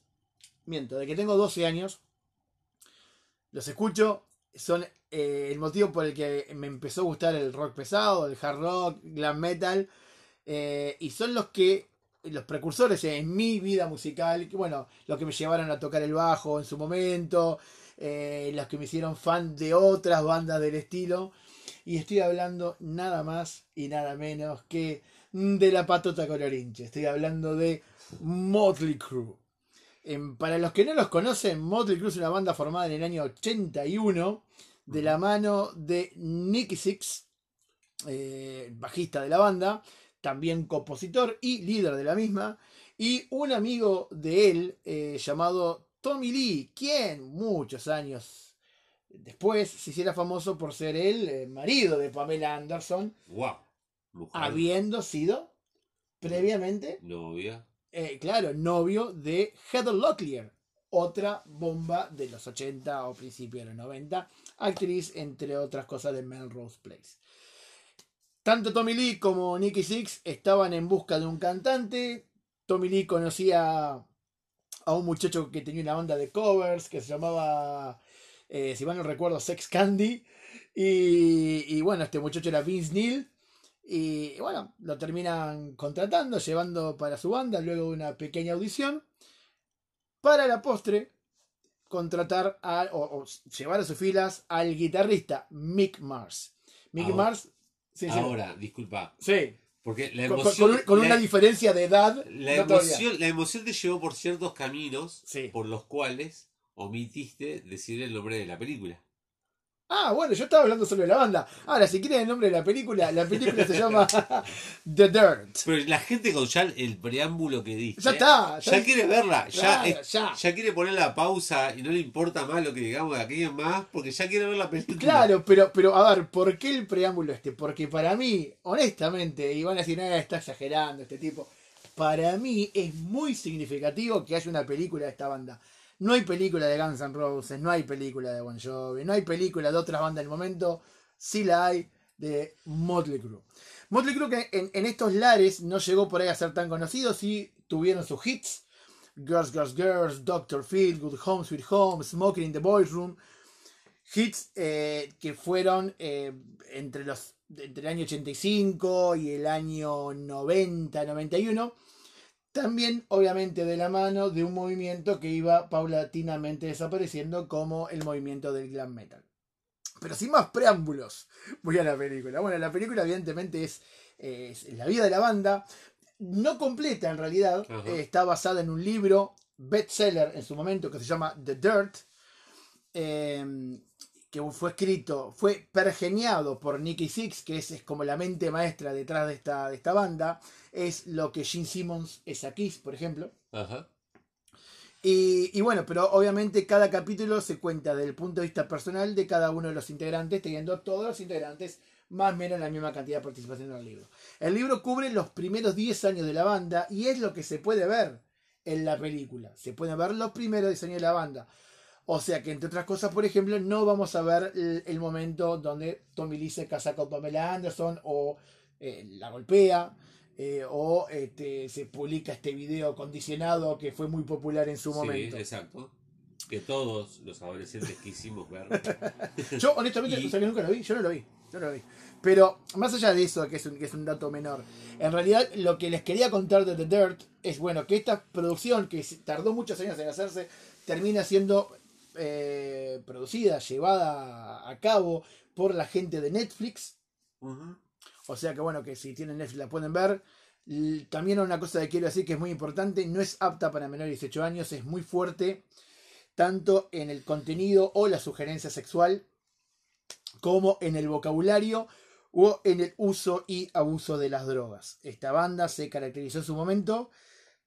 miento, desde que tengo 12 años, los escucho, son eh, el motivo por el que me empezó a gustar el rock pesado, el hard rock, glam metal, eh, y son los que, los precursores en mi vida musical, que bueno, los que me llevaron a tocar el bajo en su momento, eh, los que me hicieron fan de otras bandas del estilo, y estoy hablando nada más y nada menos que de la patota colorinche, estoy hablando de Motley Crue. Em, para los que no los conocen, Motley Crue es una banda formada en el año 81 de la mano de Nicky Six, eh, bajista de la banda, también compositor y líder de la misma, y un amigo de él eh, llamado Tommy Lee, quien muchos años después se hiciera famoso por ser el eh, marido de Pamela Anderson, ¡Wow! Habiendo sido previamente novia. eh, claro, novio de Heather Locklear, otra bomba de los 80 o principios de los 90, actriz entre otras cosas de Melrose Place. Tanto Tommy Lee como Nicky Six estaban en busca de un cantante. Tommy Lee conocía a un muchacho que tenía una banda de covers que se llamaba, eh, si mal no recuerdo, Sex Candy. Y, y bueno, este muchacho era Vince Neil. Y bueno, lo terminan contratando, llevando para su banda, luego de una pequeña audición. Para la postre, contratar a, o, o llevar a sus filas al guitarrista Mick Mars. Mick Ahora- Mars, sí, sí, Ahora, disculpa, sí, porque la con, con- emoción, con con la- una diferencia de edad. La notoria. emoción, la emoción te llevó por ciertos caminos Sí. por los cuales omitiste decir el nombre de la película. Ah, bueno, yo estaba hablando solo de la banda. Ahora, si quieren el nombre de la película, la película se llama <laughs> The Dirt. Pero la gente con ya el preámbulo que dice. Ya está. Ya, quiere verla. Ya, Claro, es- ya. ya quiere poner la pausa y no le importa más lo que digamos de aquello más porque ya quiere ver la película. Claro, pero, pero a ver, ¿por qué el preámbulo este? Porque para mí, honestamente, y van a decir, "Eh, está exagerando este tipo. Para mí es muy significativo que haya una película de esta banda. No hay película de Guns N' Roses, no hay película de Bon Jovi, no hay película de otras bandas del momento, sí la hay de Motley Crue. Motley Crue que en, estos lares no llegó por ahí a ser tan conocido, sí tuvieron sus hits. Girls, Girls, Girls, Doctor Phil, Good Home, Sweet Home, Smoking in the Boys Room. Hits eh, que fueron eh, entre, los, entre el año 85 y el año 90, 91. También, obviamente, de la mano de un movimiento que iba paulatinamente desapareciendo como el movimiento del glam metal. Pero sin más preámbulos, voy a la película. Bueno, la película evidentemente es, es la vida de la banda. No completa en realidad. Ajá. está basada en un libro bestseller en su momento que se llama The Dirt. eh, que fue escrito, fue pergeniado por Nicky Six, que es, es como la mente maestra detrás de esta, de esta banda. Es lo que Gene Simmons es aquí, por ejemplo. Ajá. Y, y bueno, pero obviamente cada capítulo se cuenta desde el punto de vista personal de cada uno de los integrantes, teniendo todos los integrantes más o menos la misma cantidad de participación en el libro. El libro cubre los primeros 10 años de la banda y es lo que se puede ver en la película. Se pueden ver los primeros 10 años de la banda. O sea que, entre otras cosas, por ejemplo, no vamos a ver el, el momento donde Tommy Lee se casa con Pamela Anderson o eh, la golpea. eh, o este, se publica este video condicionado que fue muy popular en su Sí, momento. exacto. Que todos los adolescentes quisimos ver. <laughs> Yo, honestamente, Y- o sea, que nunca lo vi, yo no lo vi, yo no lo vi. Pero más allá de eso, que es, un, que es un dato menor, en realidad lo que les quería contar de The Dirt es, bueno, que esta producción, que tardó muchos años en hacerse, termina siendo eh, producida, llevada a cabo por la gente de Netflix. O sea que bueno, que si tienen Netflix la pueden ver. También una cosa que quiero decir que es muy importante, no es apta para menores de 18 años, es muy fuerte, tanto en el contenido o la sugerencia sexual, como en el vocabulario o en el uso y abuso de las drogas. Esta banda se caracterizó en su momento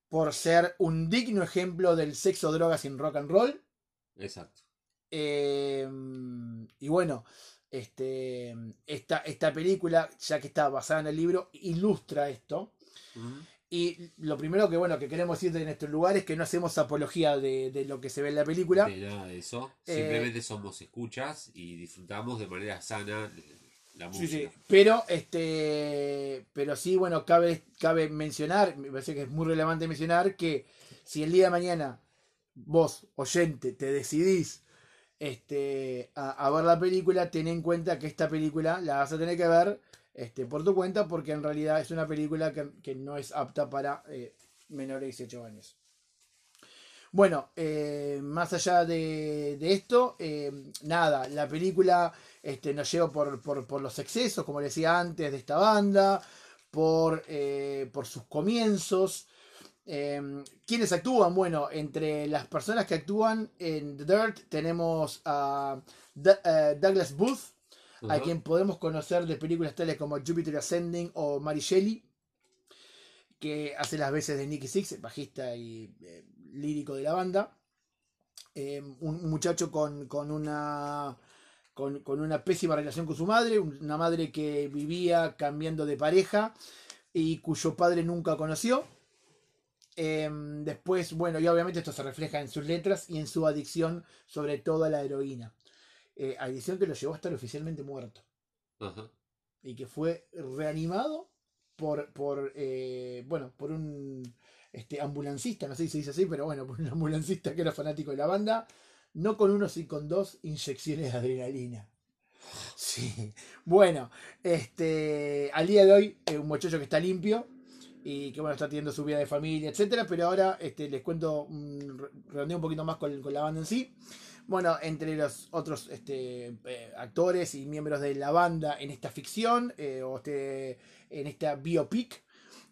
por ser un digno ejemplo del sexo, drogas y rock and roll. Exacto. Eh, y bueno, este, esta, esta película, ya que está basada en el libro, ilustra esto. Y lo primero que bueno que queremos decir de nuestro lugar es que no hacemos apología de, de lo que se ve en la película. De nada de eso. Eh, Simplemente somos escuchas y disfrutamos de manera sana la Sí, música. sí. Pero este. Pero sí, bueno, cabe, cabe mencionar, me parece que es muy relevante mencionar que si el día de mañana vos, oyente, te decidís este, a, ver la película, ten en cuenta que esta película la vas a tener que ver este, por tu cuenta, porque en realidad es una película que, que no es apta para eh, menores de 18 años. Bueno, eh, más allá de, de esto, eh, nada, la película este, nos lleva por, por, por los excesos, como decía antes, de esta banda, por, por sus comienzos. Eh, ¿Quiénes actúan? Bueno, entre las personas que actúan en The Dirt tenemos a D- eh, Douglas Booth, a quien podemos conocer de películas tales como Jupiter Ascending o Mary Shelley, que hace las veces de Nicky Six, bajista y eh, lírico de la banda. Eh, un muchacho con, con una con, con una pésima relación con su madre, una madre que vivía cambiando de pareja y cuyo padre nunca conoció. Eh, después, bueno, y obviamente esto se refleja en sus letras y en su adicción, sobre todo a la heroína. Eh, adicción que lo llevó a estar oficialmente muerto Ajá. y que fue reanimado por, por eh, bueno, por un este, ambulancista, no sé si se dice así, pero bueno, <laughs> por un ambulancista que era fanático de la banda, no con uno, sino con dos inyecciones de adrenalina. Sí, bueno, este, al día de hoy, eh, un muchacho que está limpio y que bueno, está teniendo su vida de familia, etcétera, pero ahora este, les cuento, redondeo un poquito más con, con la banda en sí. Bueno, entre los otros este, eh, actores y miembros de la banda en esta ficción, eh, o este, en esta biopic,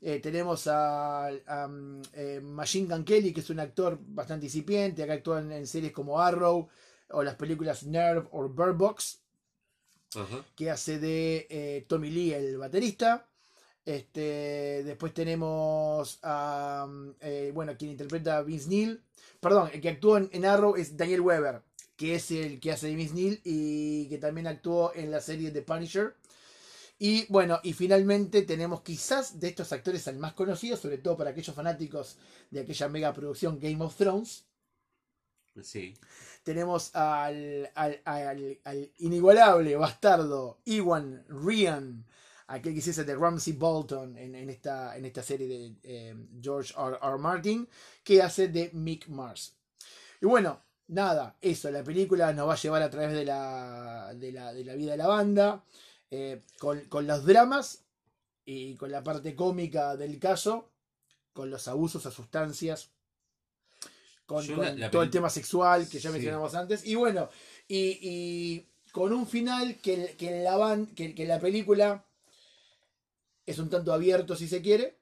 eh, tenemos a, a, eh, Machine Gun Kelly, que es un actor bastante incipiente, que actúa en, en series como Arrow o las películas Nerve o Bird Box. Que hace de Tommy Lee, el baterista. Este, después tenemos a, eh, bueno, quien interpreta a Vince Neil. Perdón, el que actuó en, en Arrow es Daniel Weber, que es el que hace de Vince Neil y que también actuó en la serie The Punisher. Y bueno, y finalmente tenemos quizás de estos actores al más conocido, sobre todo para aquellos fanáticos de aquella mega producción Game of Thrones. Sí. Tenemos al, al, al- al inigualable bastardo Iwan Ryan, aquel que se hace de Ramsey Bolton en, en esta, en esta serie de eh, George R. R. Martin, que hace de Mick Mars. Y bueno, nada, eso, la película nos va a llevar a través de la, de la, de la vida de la banda, eh, con, con los dramas y con la parte cómica del caso, con los abusos a sustancias, con, Yo con la- la todo el tema sexual que ya Sí. mencionamos antes. Y bueno, y, y con un final que, que, la que, que la película es un tanto abierto si se quiere.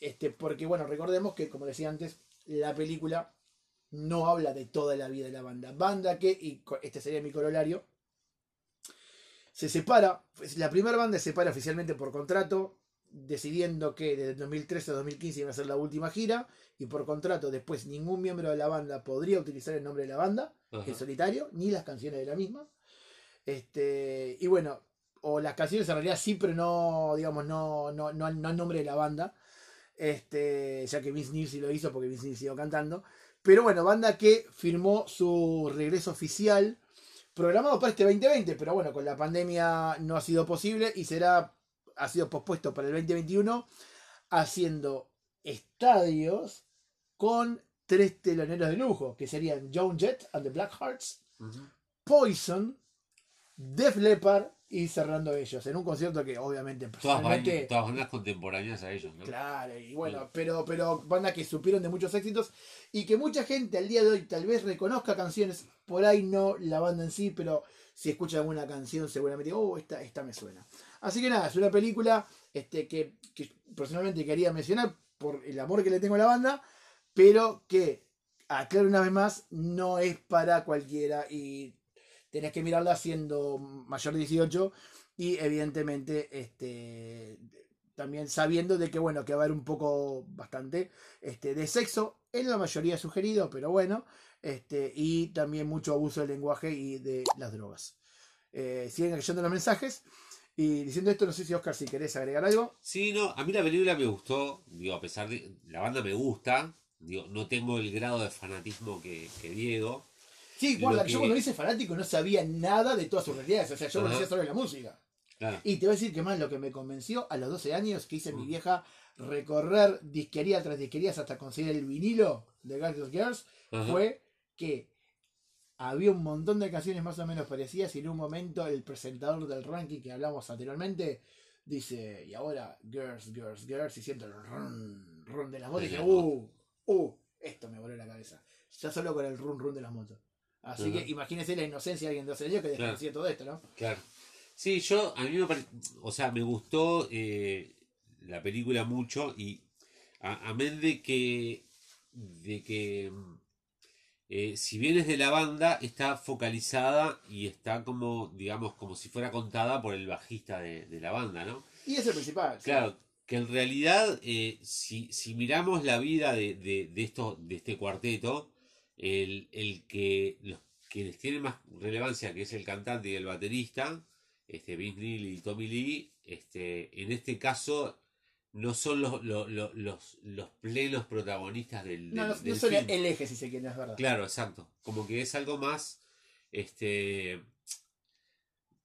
Este, porque bueno, recordemos que, como decía antes, la película no habla de toda la vida de la banda. Banda que, y este sería mi corolario, se separa, la primera banda se separa oficialmente por contrato, decidiendo que desde 2013 a 2015 iba a ser la última gira, y por contrato después ningún miembro de la banda podría utilizar el nombre de la banda en solitario, ni las canciones de la misma. Este, y bueno, o las canciones en realidad sí, pero no, digamos, no, no, no, al- no al nombre de la banda. Este, ya que Vince Neil sí lo hizo porque Vince Neil siguió cantando. Pero bueno, banda que firmó su regreso oficial, programado para este 2020, pero bueno, con la pandemia no ha sido posible y será, ha sido pospuesto para el 2021, haciendo estadios con tres teloneros de lujo, que serían Joan Jett and the Blackhearts, Ujú. Poison, Def Leppard y cerrando ellos, en un concierto que obviamente Todas, personalmente- bandas, todas bandas contemporáneas a ellos, ¿no? Claro, y bueno, pero, pero bandas que supieron de muchos éxitos y que mucha gente al día de hoy tal vez reconozca canciones, por ahí no la banda en sí, pero si escucha alguna canción seguramente, oh, esta, esta me suena. Así que nada, es una película este, que, que personalmente quería mencionar por el amor que le tengo a la banda, pero que, aclaro una vez más, no es para cualquiera y tenés que mirarla siendo mayor de 18 y evidentemente este también sabiendo de que bueno que va a haber un poco bastante este de sexo en la mayoría sugerido pero bueno este y también mucho abuso del lenguaje y de las drogas Eh, siguen leyendo los mensajes y diciendo esto no sé si Oscar si querés agregar algo Sí, no, a mí la película me gustó, digo, a pesar de, la banda me gusta, digo, no tengo el grado de fanatismo que, que Diego. Sí guarda que- yo cuando hice fanático no sabía nada de todas sus realidades o sea yo conocía solo la música Claro, Y te voy a decir que más lo que me convenció a los 12 años que hice mi Mm. vieja recorrer disquería tras disquerías hasta conseguir el vinilo de Girls Girls fue que había un montón de canciones más o menos parecidas y en un momento el presentador del ranking que hablamos anteriormente dice, y ahora Girls, Girls, Girls, y siento el run, run de las motos y dije, uh, uh, esto me voló la cabeza. Ya solo con el run, run de las motos. Así que imagínese la inocencia de alguien de 12 años que Claro. desconocía todo esto, ¿no? claro. Sí, yo, a mí me pare- o sea, me gustó eh, la película mucho y a- amén de que, de que, eh, si bien es de la banda, está focalizada y está como, digamos, como si fuera contada por el bajista de, de la banda, ¿no? Y es el principal. sí. Claro, que en realidad, eh, si, si miramos la vida de, de, de esto, de este cuarteto, el, el que los que les tiene más relevancia, que es el cantante y el baterista, este Vince Neil y Tommy Lee, este, en este caso no son los, los, los, los, plenos protagonistas del, No, del- no, no del son film. el eje, si se quiere, es verdad. Claro, exacto. Como que es algo más, este,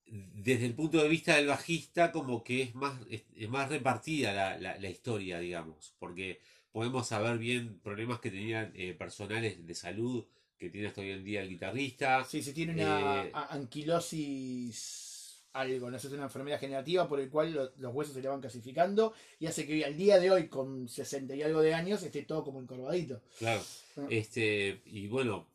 desde el punto de vista del bajista, como que es más, es, es más repartida la, la, la historia, digamos, porque podemos saber bien problemas que tenían eh, personales de salud que tiene hasta hoy en día el guitarrista. Sí, sí, tiene una Eh, anquilosis algo, no sé, es una enfermedad generativa por el cual lo- los huesos se le van calcificando y hace que al día de hoy, con 60 y algo de años, esté todo como encorvadito. Claro. Ah. Este, y bueno,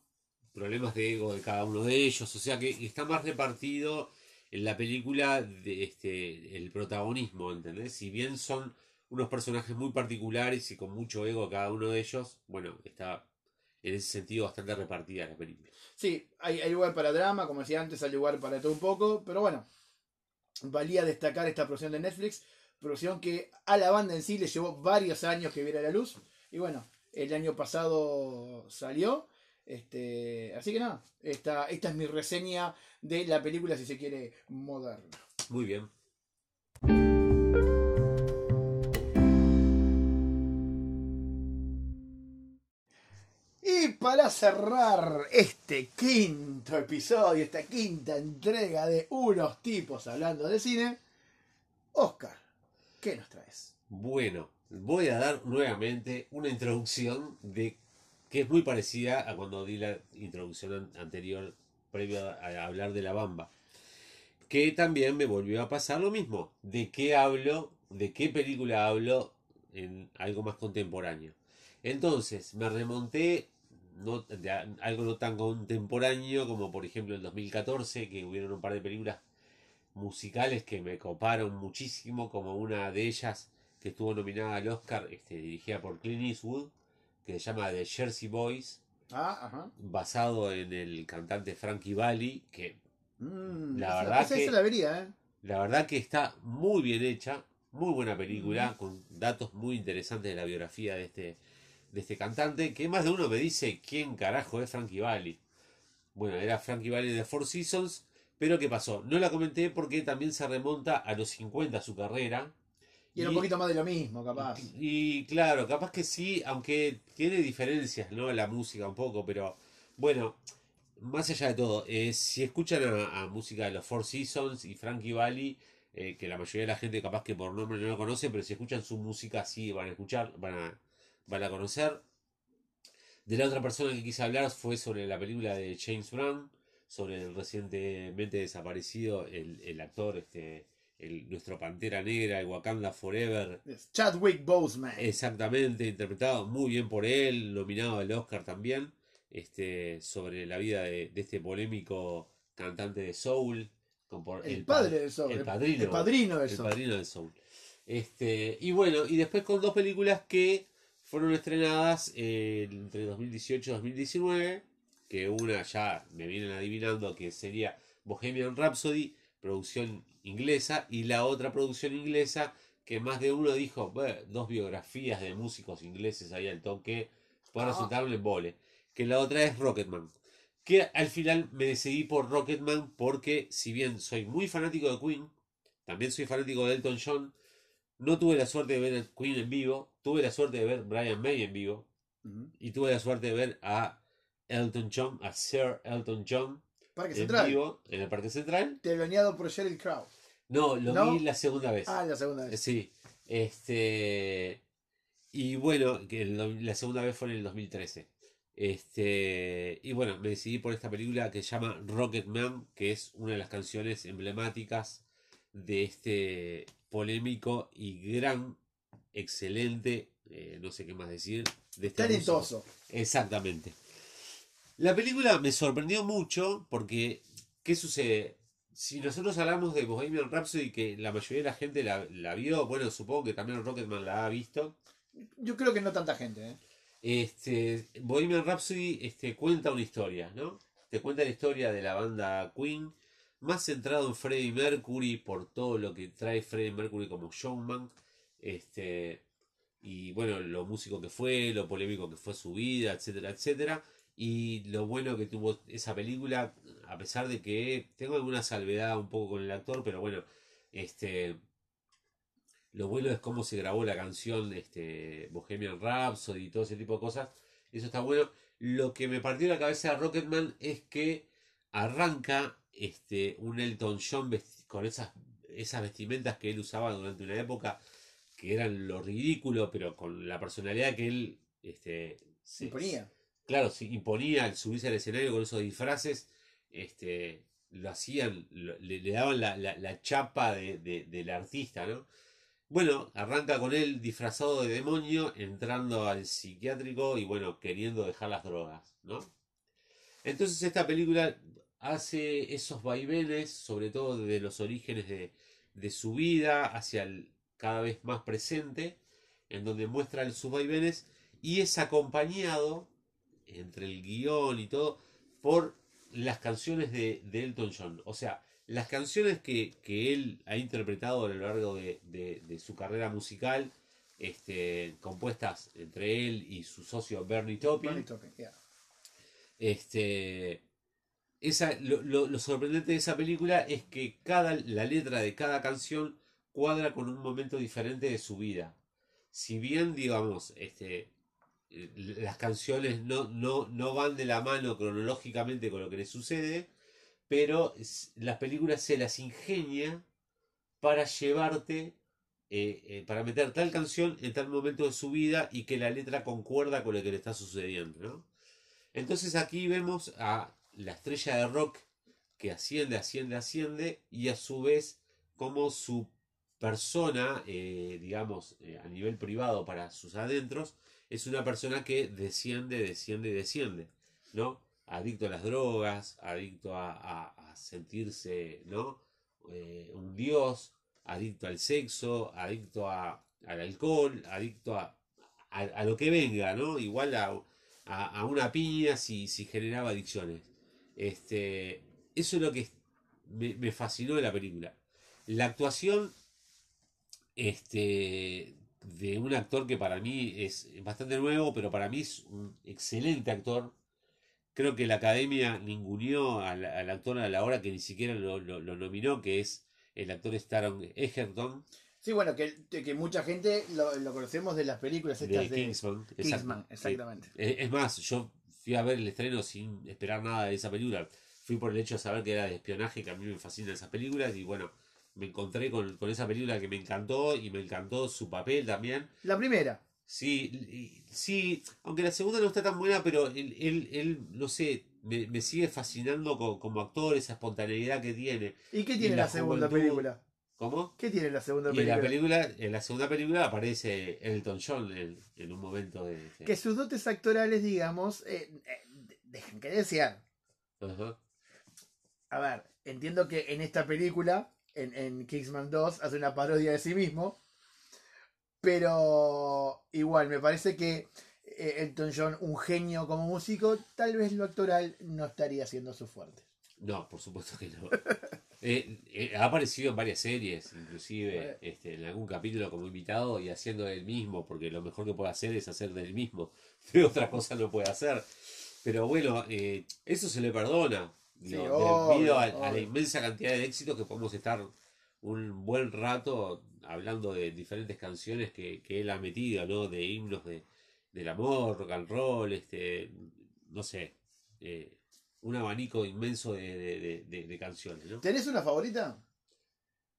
problemas de ego de cada uno de ellos, o sea que está más repartido en la película de este el protagonismo, ¿entendés? Si bien son unos personajes muy particulares y con mucho ego cada uno de ellos, bueno, está en ese sentido bastante repartida la película. Sí, hay, hay lugar para drama, como decía antes, hay lugar para todo un poco, pero bueno, valía destacar esta producción de Netflix, producción que a la banda en sí le llevó varios años que viera la luz, y bueno, el año pasado salió, este, así que nada, esta, esta es mi reseña de la película, si se quiere, moderna. Muy bien. Para cerrar este quinto episodio, esta quinta entrega de unos tipos hablando de cine, Oscar, ¿qué nos traes? Bueno, voy a dar nuevamente una introducción de que es muy parecida a cuando di la introducción an- anterior previo a, a hablar de la bamba. Que también me volvió a pasar lo mismo. ¿De qué hablo? ¿De qué película hablo en algo más contemporáneo? Entonces, me remonté no, de algo no tan contemporáneo como por ejemplo el 2014, que hubieron un par de películas musicales que me coparon muchísimo, como una de ellas que estuvo nominada al Oscar, este, dirigida por Clint Eastwood, que se llama The Jersey Boys, Ah, ajá. basado en el cantante Frankie Valli, que Mm, La esa- verdad esa, que- esa la vería, ¿eh? la verdad que está muy bien hecha, muy buena película, con datos muy interesantes de la biografía de este, de este cantante, que más de uno me dice quién carajo es Frankie Valli. Bueno, era Frankie Valli de Four Seasons, pero ¿qué pasó? No la comenté porque también se remonta a los 50 su carrera. Y era un poquito más de lo mismo, capaz. Y claro, capaz que sí, aunque tiene diferencias, ¿no? La música un poco, pero bueno, más allá de todo, eh, si escuchan a, a música de los Four Seasons y Frankie Valli, eh, que la mayoría de la gente capaz que por nombre no lo conoce, pero si escuchan su música sí van a escuchar, van a, van a conocer. De la otra persona que quise hablar fue sobre la película de James Brown, sobre el recientemente desaparecido, el, el actor, este, el, nuestro Pantera Negra, el Wakanda Forever, Es Chadwick Boseman. Exactamente, interpretado muy bien por él, nominado al Oscar también, este, sobre la vida de, de este polémico cantante de soul, el, pa- padre del Soul. el padrino, El padrino del el Soul. padrino del soul. Este, y bueno, y después con dos películas que fueron estrenadas eh, entre 2018 y 2019, que una ya me vienen adivinando que sería Bohemian Rhapsody, producción inglesa, y la otra producción inglesa que más de uno dijo, "Bueno, dos biografías de músicos ingleses ahí al toque, puede Ah. resultar un embole. Que la otra es Rocketman. Que al final me decidí por Rocketman porque si bien soy muy fanático de Queen, también soy fanático de Elton John, no tuve la suerte de ver a Queen en vivo, tuve la suerte de ver Brian May en vivo y tuve la suerte de ver a Elton John, a Sir Elton John Parque en Central. vivo en el Parque Central. Teloneado por Sheryl Crow. No, lo ¿No? vi la segunda vez. Ah, la segunda vez. Sí, este. Y bueno, que la segunda vez fue en el 2013. Este. Y bueno, me decidí por esta película que se llama Rocketman, que es una de las canciones emblemáticas de este polémico y gran, excelente, eh, no sé qué más decir, de este. Talentoso. Exactamente. La película me sorprendió mucho porque, ¿qué sucede? Si nosotros hablamos de Bohemian Rhapsody, que la mayoría de la gente la, la vio, bueno, supongo que también Rocketman la ha visto. Yo creo que no tanta gente, ¿eh? Este, Bohemian Rhapsody este, cuenta una historia, ¿no? Te cuenta la historia de la banda Queen, más centrado en Freddie Mercury por todo lo que trae Freddie Mercury como showman, este, y bueno, lo músico que fue, lo polémico que fue su vida, etcétera, etcétera, y lo bueno que tuvo esa película, a pesar de que tengo alguna salvedad un poco con el actor, pero bueno, este, lo bueno es cómo se grabó la canción este, Bohemian Rhapsody y todo ese tipo de cosas. Eso está bueno. Lo que me partió la cabeza de Rocketman es que arranca este, un Elton John con esas, esas vestimentas que él usaba durante una época que eran lo ridículo, pero con la personalidad que él este, se- Imponía. claro, se imponía al subirse al escenario con esos disfraces, este, lo hacían, lo- le, le daban la, la- la chapa de, de- del artista, ¿no? Bueno, arranca con él disfrazado de demonio, entrando al psiquiátrico y bueno, queriendo dejar las drogas, ¿no? Entonces esta película hace esos vaivenes, sobre todo de los orígenes de, de su vida hacia el cada vez más presente, en donde muestra sus vaivenes y es acompañado entre el guion y todo, por las canciones de, de Elton John. O sea, las canciones que, que él ha interpretado a lo largo de, de- de su carrera musical, este, compuestas entre él y su socio Bernie Taupin. Bernie Taupin, yeah. Este, esa, lo, lo- lo sorprendente de esa película es que cada, la letra de cada canción cuadra con un momento diferente de su vida. Si bien, digamos, este, eh, las canciones no, no, no van de la mano cronológicamente con lo que le sucede, pero las películas se las ingenia para llevarte, eh, eh, para meter tal canción en tal momento de su vida y que la letra concuerda con lo que le está sucediendo, ¿no? Entonces aquí vemos a la estrella de rock que asciende, asciende, asciende y a su vez como su persona, eh, digamos, eh, a nivel privado para sus adentros, es una persona que desciende, desciende, desciende, ¿no? Adicto a las drogas, adicto a, a- sentirse, ¿no? Eh, un dios, adicto al sexo, adicto a, al alcohol, adicto a, a, lo que venga, ¿no? Igual a una piña si, si generaba adicciones. Este, eso es lo que me, me fascinó de la película. La actuación este, de un actor que para mí es bastante nuevo, pero para mí es un excelente actor. Creo que la academia ninguneó al, al actor a la hora que ni siquiera lo, lo- lo nominó, que es el actor Staron Egerton Sí, bueno, que, que mucha gente lo, lo conocemos de las películas estas de de, Kingsman. Kingsman, exactamente. Eh, Es más, yo fui a ver el estreno sin esperar nada de esa película. Fui por el hecho de saber que era de espionaje, que a mí me fascinan esas películas. Y bueno, me encontré con, con esa película que me encantó y me encantó su papel también. La primera, Sí, y- sí, aunque la segunda no está tan buena, pero él, él, él, no sé, me, me sigue fascinando co- como, actor, esa espontaneidad que tiene. ¿y qué tiene la la, segunda juventud. película? ¿Cómo? ¿Qué tiene la segunda Y en la película? película, en la segunda película aparece Elton John en, en un momento de... de- Que sus dotes actorales, digamos, eh, eh, dejan que desear. Ajá. A ver, entiendo que en esta película, en, en Kingsman 2, hace una parodia de sí mismo. Pero igual, me parece que eh, Elton John, un genio como músico, tal vez lo actoral no estaría siendo su fuerte. No, por supuesto que no. <laughs> Eh, eh, ha aparecido en varias series, inclusive este, en algún capítulo como invitado y haciendo él mismo, porque lo mejor que puede hacer es hacer del mismo. <laughs> De otra cosa no puede hacer. Pero bueno, eh, eso se le perdona. Sí, ¿no? obvio, debido a, a la inmensa cantidad de éxitos que podemos estar un buen rato hablando de diferentes canciones que, que él ha metido, ¿no? De himnos de, del amor, rock and roll, este, no sé, eh, un abanico inmenso de, de- de- de- de canciones, ¿no? ¿Tenés una favorita?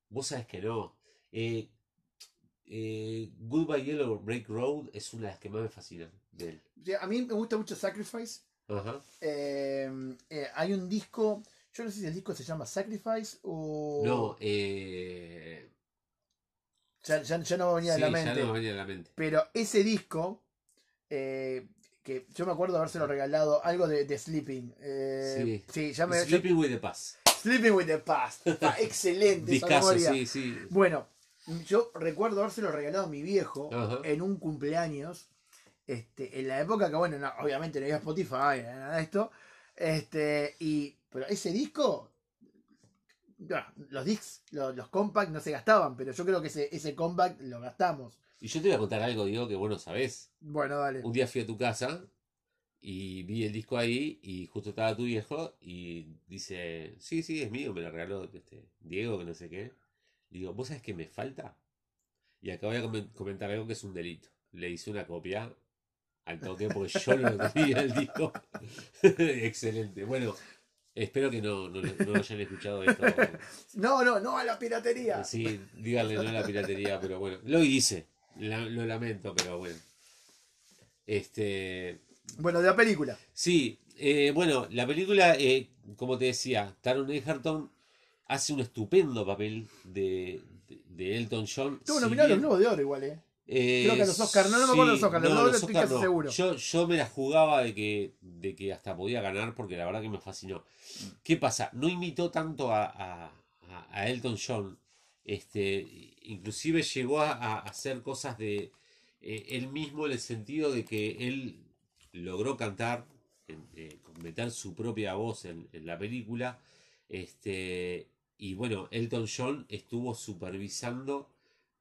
Vos sabés que no. Eh, eh, Goodbye Yellow Break Road es una de las que más me fascinan de él. A mí me gusta mucho Sacrifice. Ajá. Eh, eh, hay un disco, yo no sé si el disco se llama Sacrifice o... No, eh, Ya, ya- ya no me venía sí, de la ya mente. no me venía a la mente. Pero ese disco, eh, que yo me acuerdo habérselo regalado, algo de, de Sleeping. eh, Sí. ya me. ya- Sleeping with the Past. Sleeping with the Past. Ah, <laughs> excelente esa Discaso, memoria. sí, sí. Bueno, yo recuerdo habérselo regalado a mi viejo en un cumpleaños. Este, en la época que, bueno, no- obviamente no había Spotify, nada de esto. Este, y, pero ese disco, los discs, los, los compact no se gastaban, pero yo creo que ese, ese compact lo gastamos. Y yo te voy a contar algo, Diego, que bueno, sabés. Bueno, dale. Un día fui a tu casa y vi el disco ahí y justo estaba tu viejo y dice, sí, sí, es mío, me lo regaló este, Diego, que no sé qué. Digo, ¿vos sabés qué me falta? Y acá voy a comen- comentar algo que es un delito. Le hice una copia al toque porque yo no <laughs> lo tenía el disco. <laughs> Excelente. Bueno, espero que no, no, no hayan escuchado esto. <laughs> No, no, no a la piratería. Sí, díganle no a la piratería, pero bueno, lo hice. La- lo lamento, pero bueno. Este, Bueno, de la película. sí, eh, bueno, la película, eh, como te decía, Taron Egerton hace un estupendo papel de, de- de Elton John. Si nominado a los Globos de Oro igual, ¿eh? eh, creo que a los Oscar, no, no me acuerdo los Oscar, los no, los estoy Oscar casi no. seguro. Yo, yo me la jugaba de que, de que hasta podía ganar porque la verdad que me fascinó. ¿Qué pasa? No imitó tanto a- a- a Elton John. Este, inclusive llegó a, hacer cosas de eh, él mismo en el sentido de que él logró cantar eh, meter su propia voz en, en la película. Este, y bueno, Elton John estuvo supervisando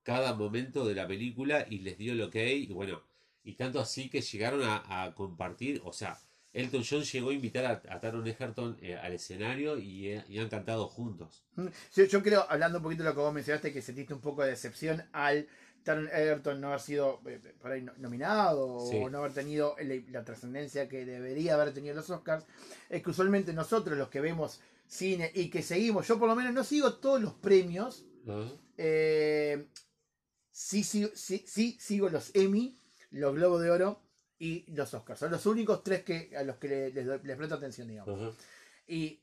cada momento de la película y les dio el ok. Y bueno, y tanto así que llegaron a, a compartir, o sea, Elton John llegó a invitar a, a Taron Egerton eh, al escenario y, eh, y han cantado juntos. Mm, Yo, yo creo, hablando un poquito de lo que vos mencionaste, que sentiste un poco de decepción al Taron Egerton no haber sido eh, por ahí no- nominado Sí. o no haber tenido la, la trascendencia que debería haber tenido en los Oscars. Es que usualmente nosotros, los que vemos cine y que seguimos, yo por lo menos no sigo todos los premios, eh, sí, sí, sí, sí sigo los Emmy, los Globos de Oro y los Oscars. Son los únicos tres que, a los que le- les, doy- les presto atención, digamos. Y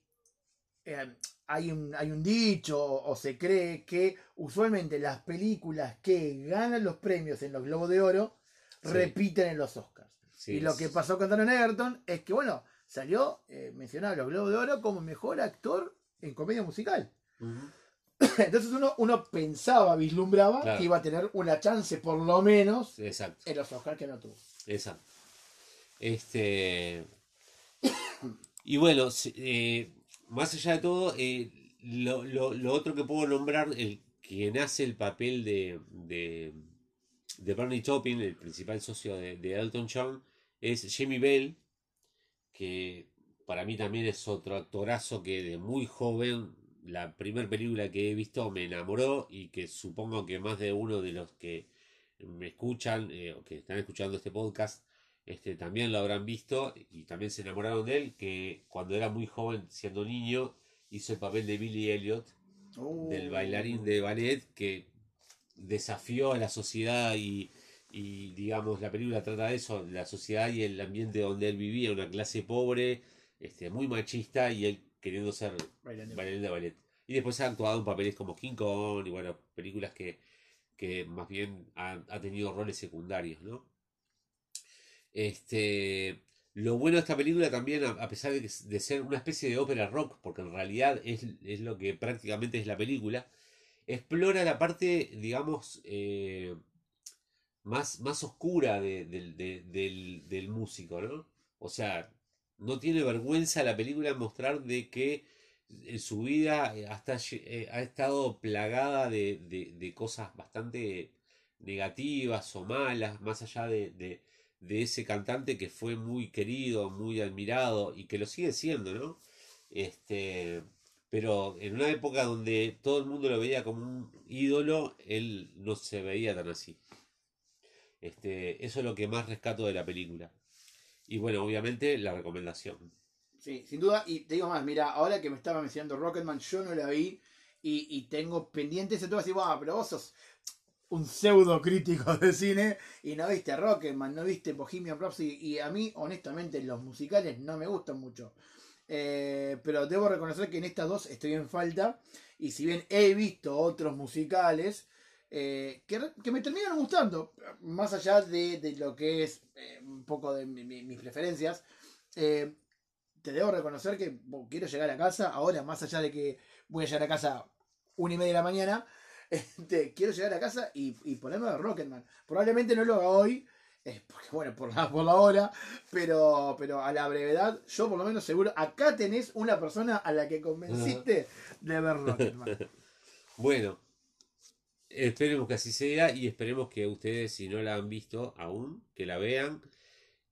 eh, hay, un, hay un dicho o, o se cree que usualmente las películas que ganan los premios en los Globos de Oro Sí. repiten en los Oscars. Sí, y lo que pasó con Taron Egerton es que, bueno, salió eh, mencionado en los Globos de Oro como mejor actor en comedia musical. <coughs> Entonces uno, uno pensaba, vislumbraba Claro. que iba a tener una chance por lo menos Exacto. en los Oscars que no tuvo. Exacto. Este. Y bueno, eh, más allá de todo, eh, lo otro que puedo nombrar, el quien hace el papel de, de, de Bernie Taupin, el principal socio de, de Elton John, es Jamie Bell, que para mí también es otro actorazo que de muy joven, la primera película que he visto me enamoró y que supongo que más de uno de los que me escuchan eh, o que están escuchando este podcast este, también lo habrán visto y también se enamoraron de él, que cuando era muy joven, siendo niño, hizo el papel de Billy Elliot, del bailarín de ballet, que desafió a la sociedad y, y, digamos, la película trata de eso, la sociedad y el ambiente donde él vivía, una clase pobre, este, muy machista y él queriendo ser bailarín de ballet. Y después ha actuado en papeles como King Kong y bueno, películas que, que más bien ha, ha tenido roles secundarios, ¿no? Este, lo bueno de esta película también, a, pesar de, de ser una especie de ópera rock, porque en realidad es, es lo que prácticamente es la película, explora la parte, digamos, eh, más, más oscura de- del, de- del- músico, ¿no? O sea, no tiene vergüenza la película en mostrar de que su vida eh, hasta eh, ha estado plagada de, de- de cosas bastante negativas o malas, más allá de, de- de ese cantante que fue muy querido, muy admirado y que lo sigue siendo, ¿no? Este, pero en una época donde todo el mundo lo veía como un ídolo, él no se veía tan así. Este, eso es lo que más rescato de la película. Y bueno, obviamente la recomendación. Sí, sin duda. Y te digo más, mira, ahora que me estaba mencionando Rocketman, yo no la vi y, y tengo pendiente ese todo así, "Buah, pero vos sos un pseudo crítico de cine y no viste Rocketman, no viste Bohemian Rhapsody y a mí, honestamente, los musicales no me gustan mucho. Eh, pero debo reconocer que en estas dos estoy en falta y si bien he visto otros musicales eh, que, que me terminan gustando, más allá de, de lo que es eh, un poco de mi- mi- mis preferencias, te debo reconocer que quiero llegar a casa, ahora más allá de que voy a llegar a casa una y media de la mañana, <laughs> este, quiero llegar a casa y, y ponerme a Rocketman. Probablemente no lo haga hoy, eh, porque bueno, por la, por la hora, pero, pero a la brevedad, yo por lo menos seguro, acá tenés una persona a la que convenciste de ver Rocketman. <laughs> Bueno, esperemos que así sea y esperemos que ustedes, si no la han visto aún, que la vean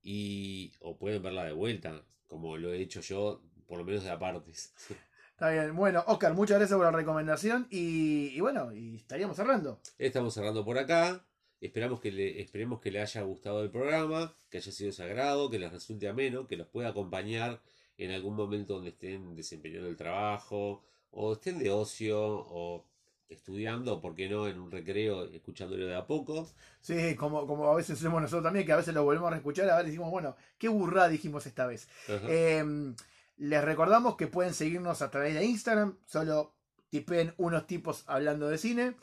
y o pueden verla de vuelta, como lo he hecho yo, por lo menos de apartes. <laughs> Está bien, bueno, Oscar, muchas gracias por la recomendación y, y bueno, y estaríamos cerrando. Estamos cerrando por acá. Esperamos que le, esperemos que le haya gustado el programa, que haya sido de su agrado, que les resulte ameno, que los pueda acompañar en algún momento donde estén desempeñando el trabajo, o estén de ocio, o estudiando, por qué no, en un recreo, escuchándolo de a poco. Sí, como, como a veces hacemos nosotros también, que a veces lo volvemos a escuchar, a ver, decimos, bueno, qué burrada dijimos esta vez. Eh, les recordamos que pueden seguirnos a través de Instagram, solo tipen unos tipos hablando de cine.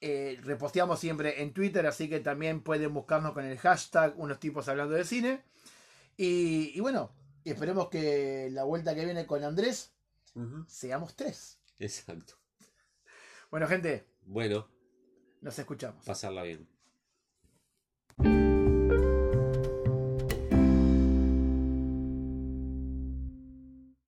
Eh, reposteamos siempre en Twitter, así que también pueden buscarnos con el hashtag unos tipos hablando de cine. Y, y bueno, esperemos que la vuelta que viene con Andrés seamos tres. Exacto. Bueno, gente, Bueno, nos escuchamos. pasarla bien.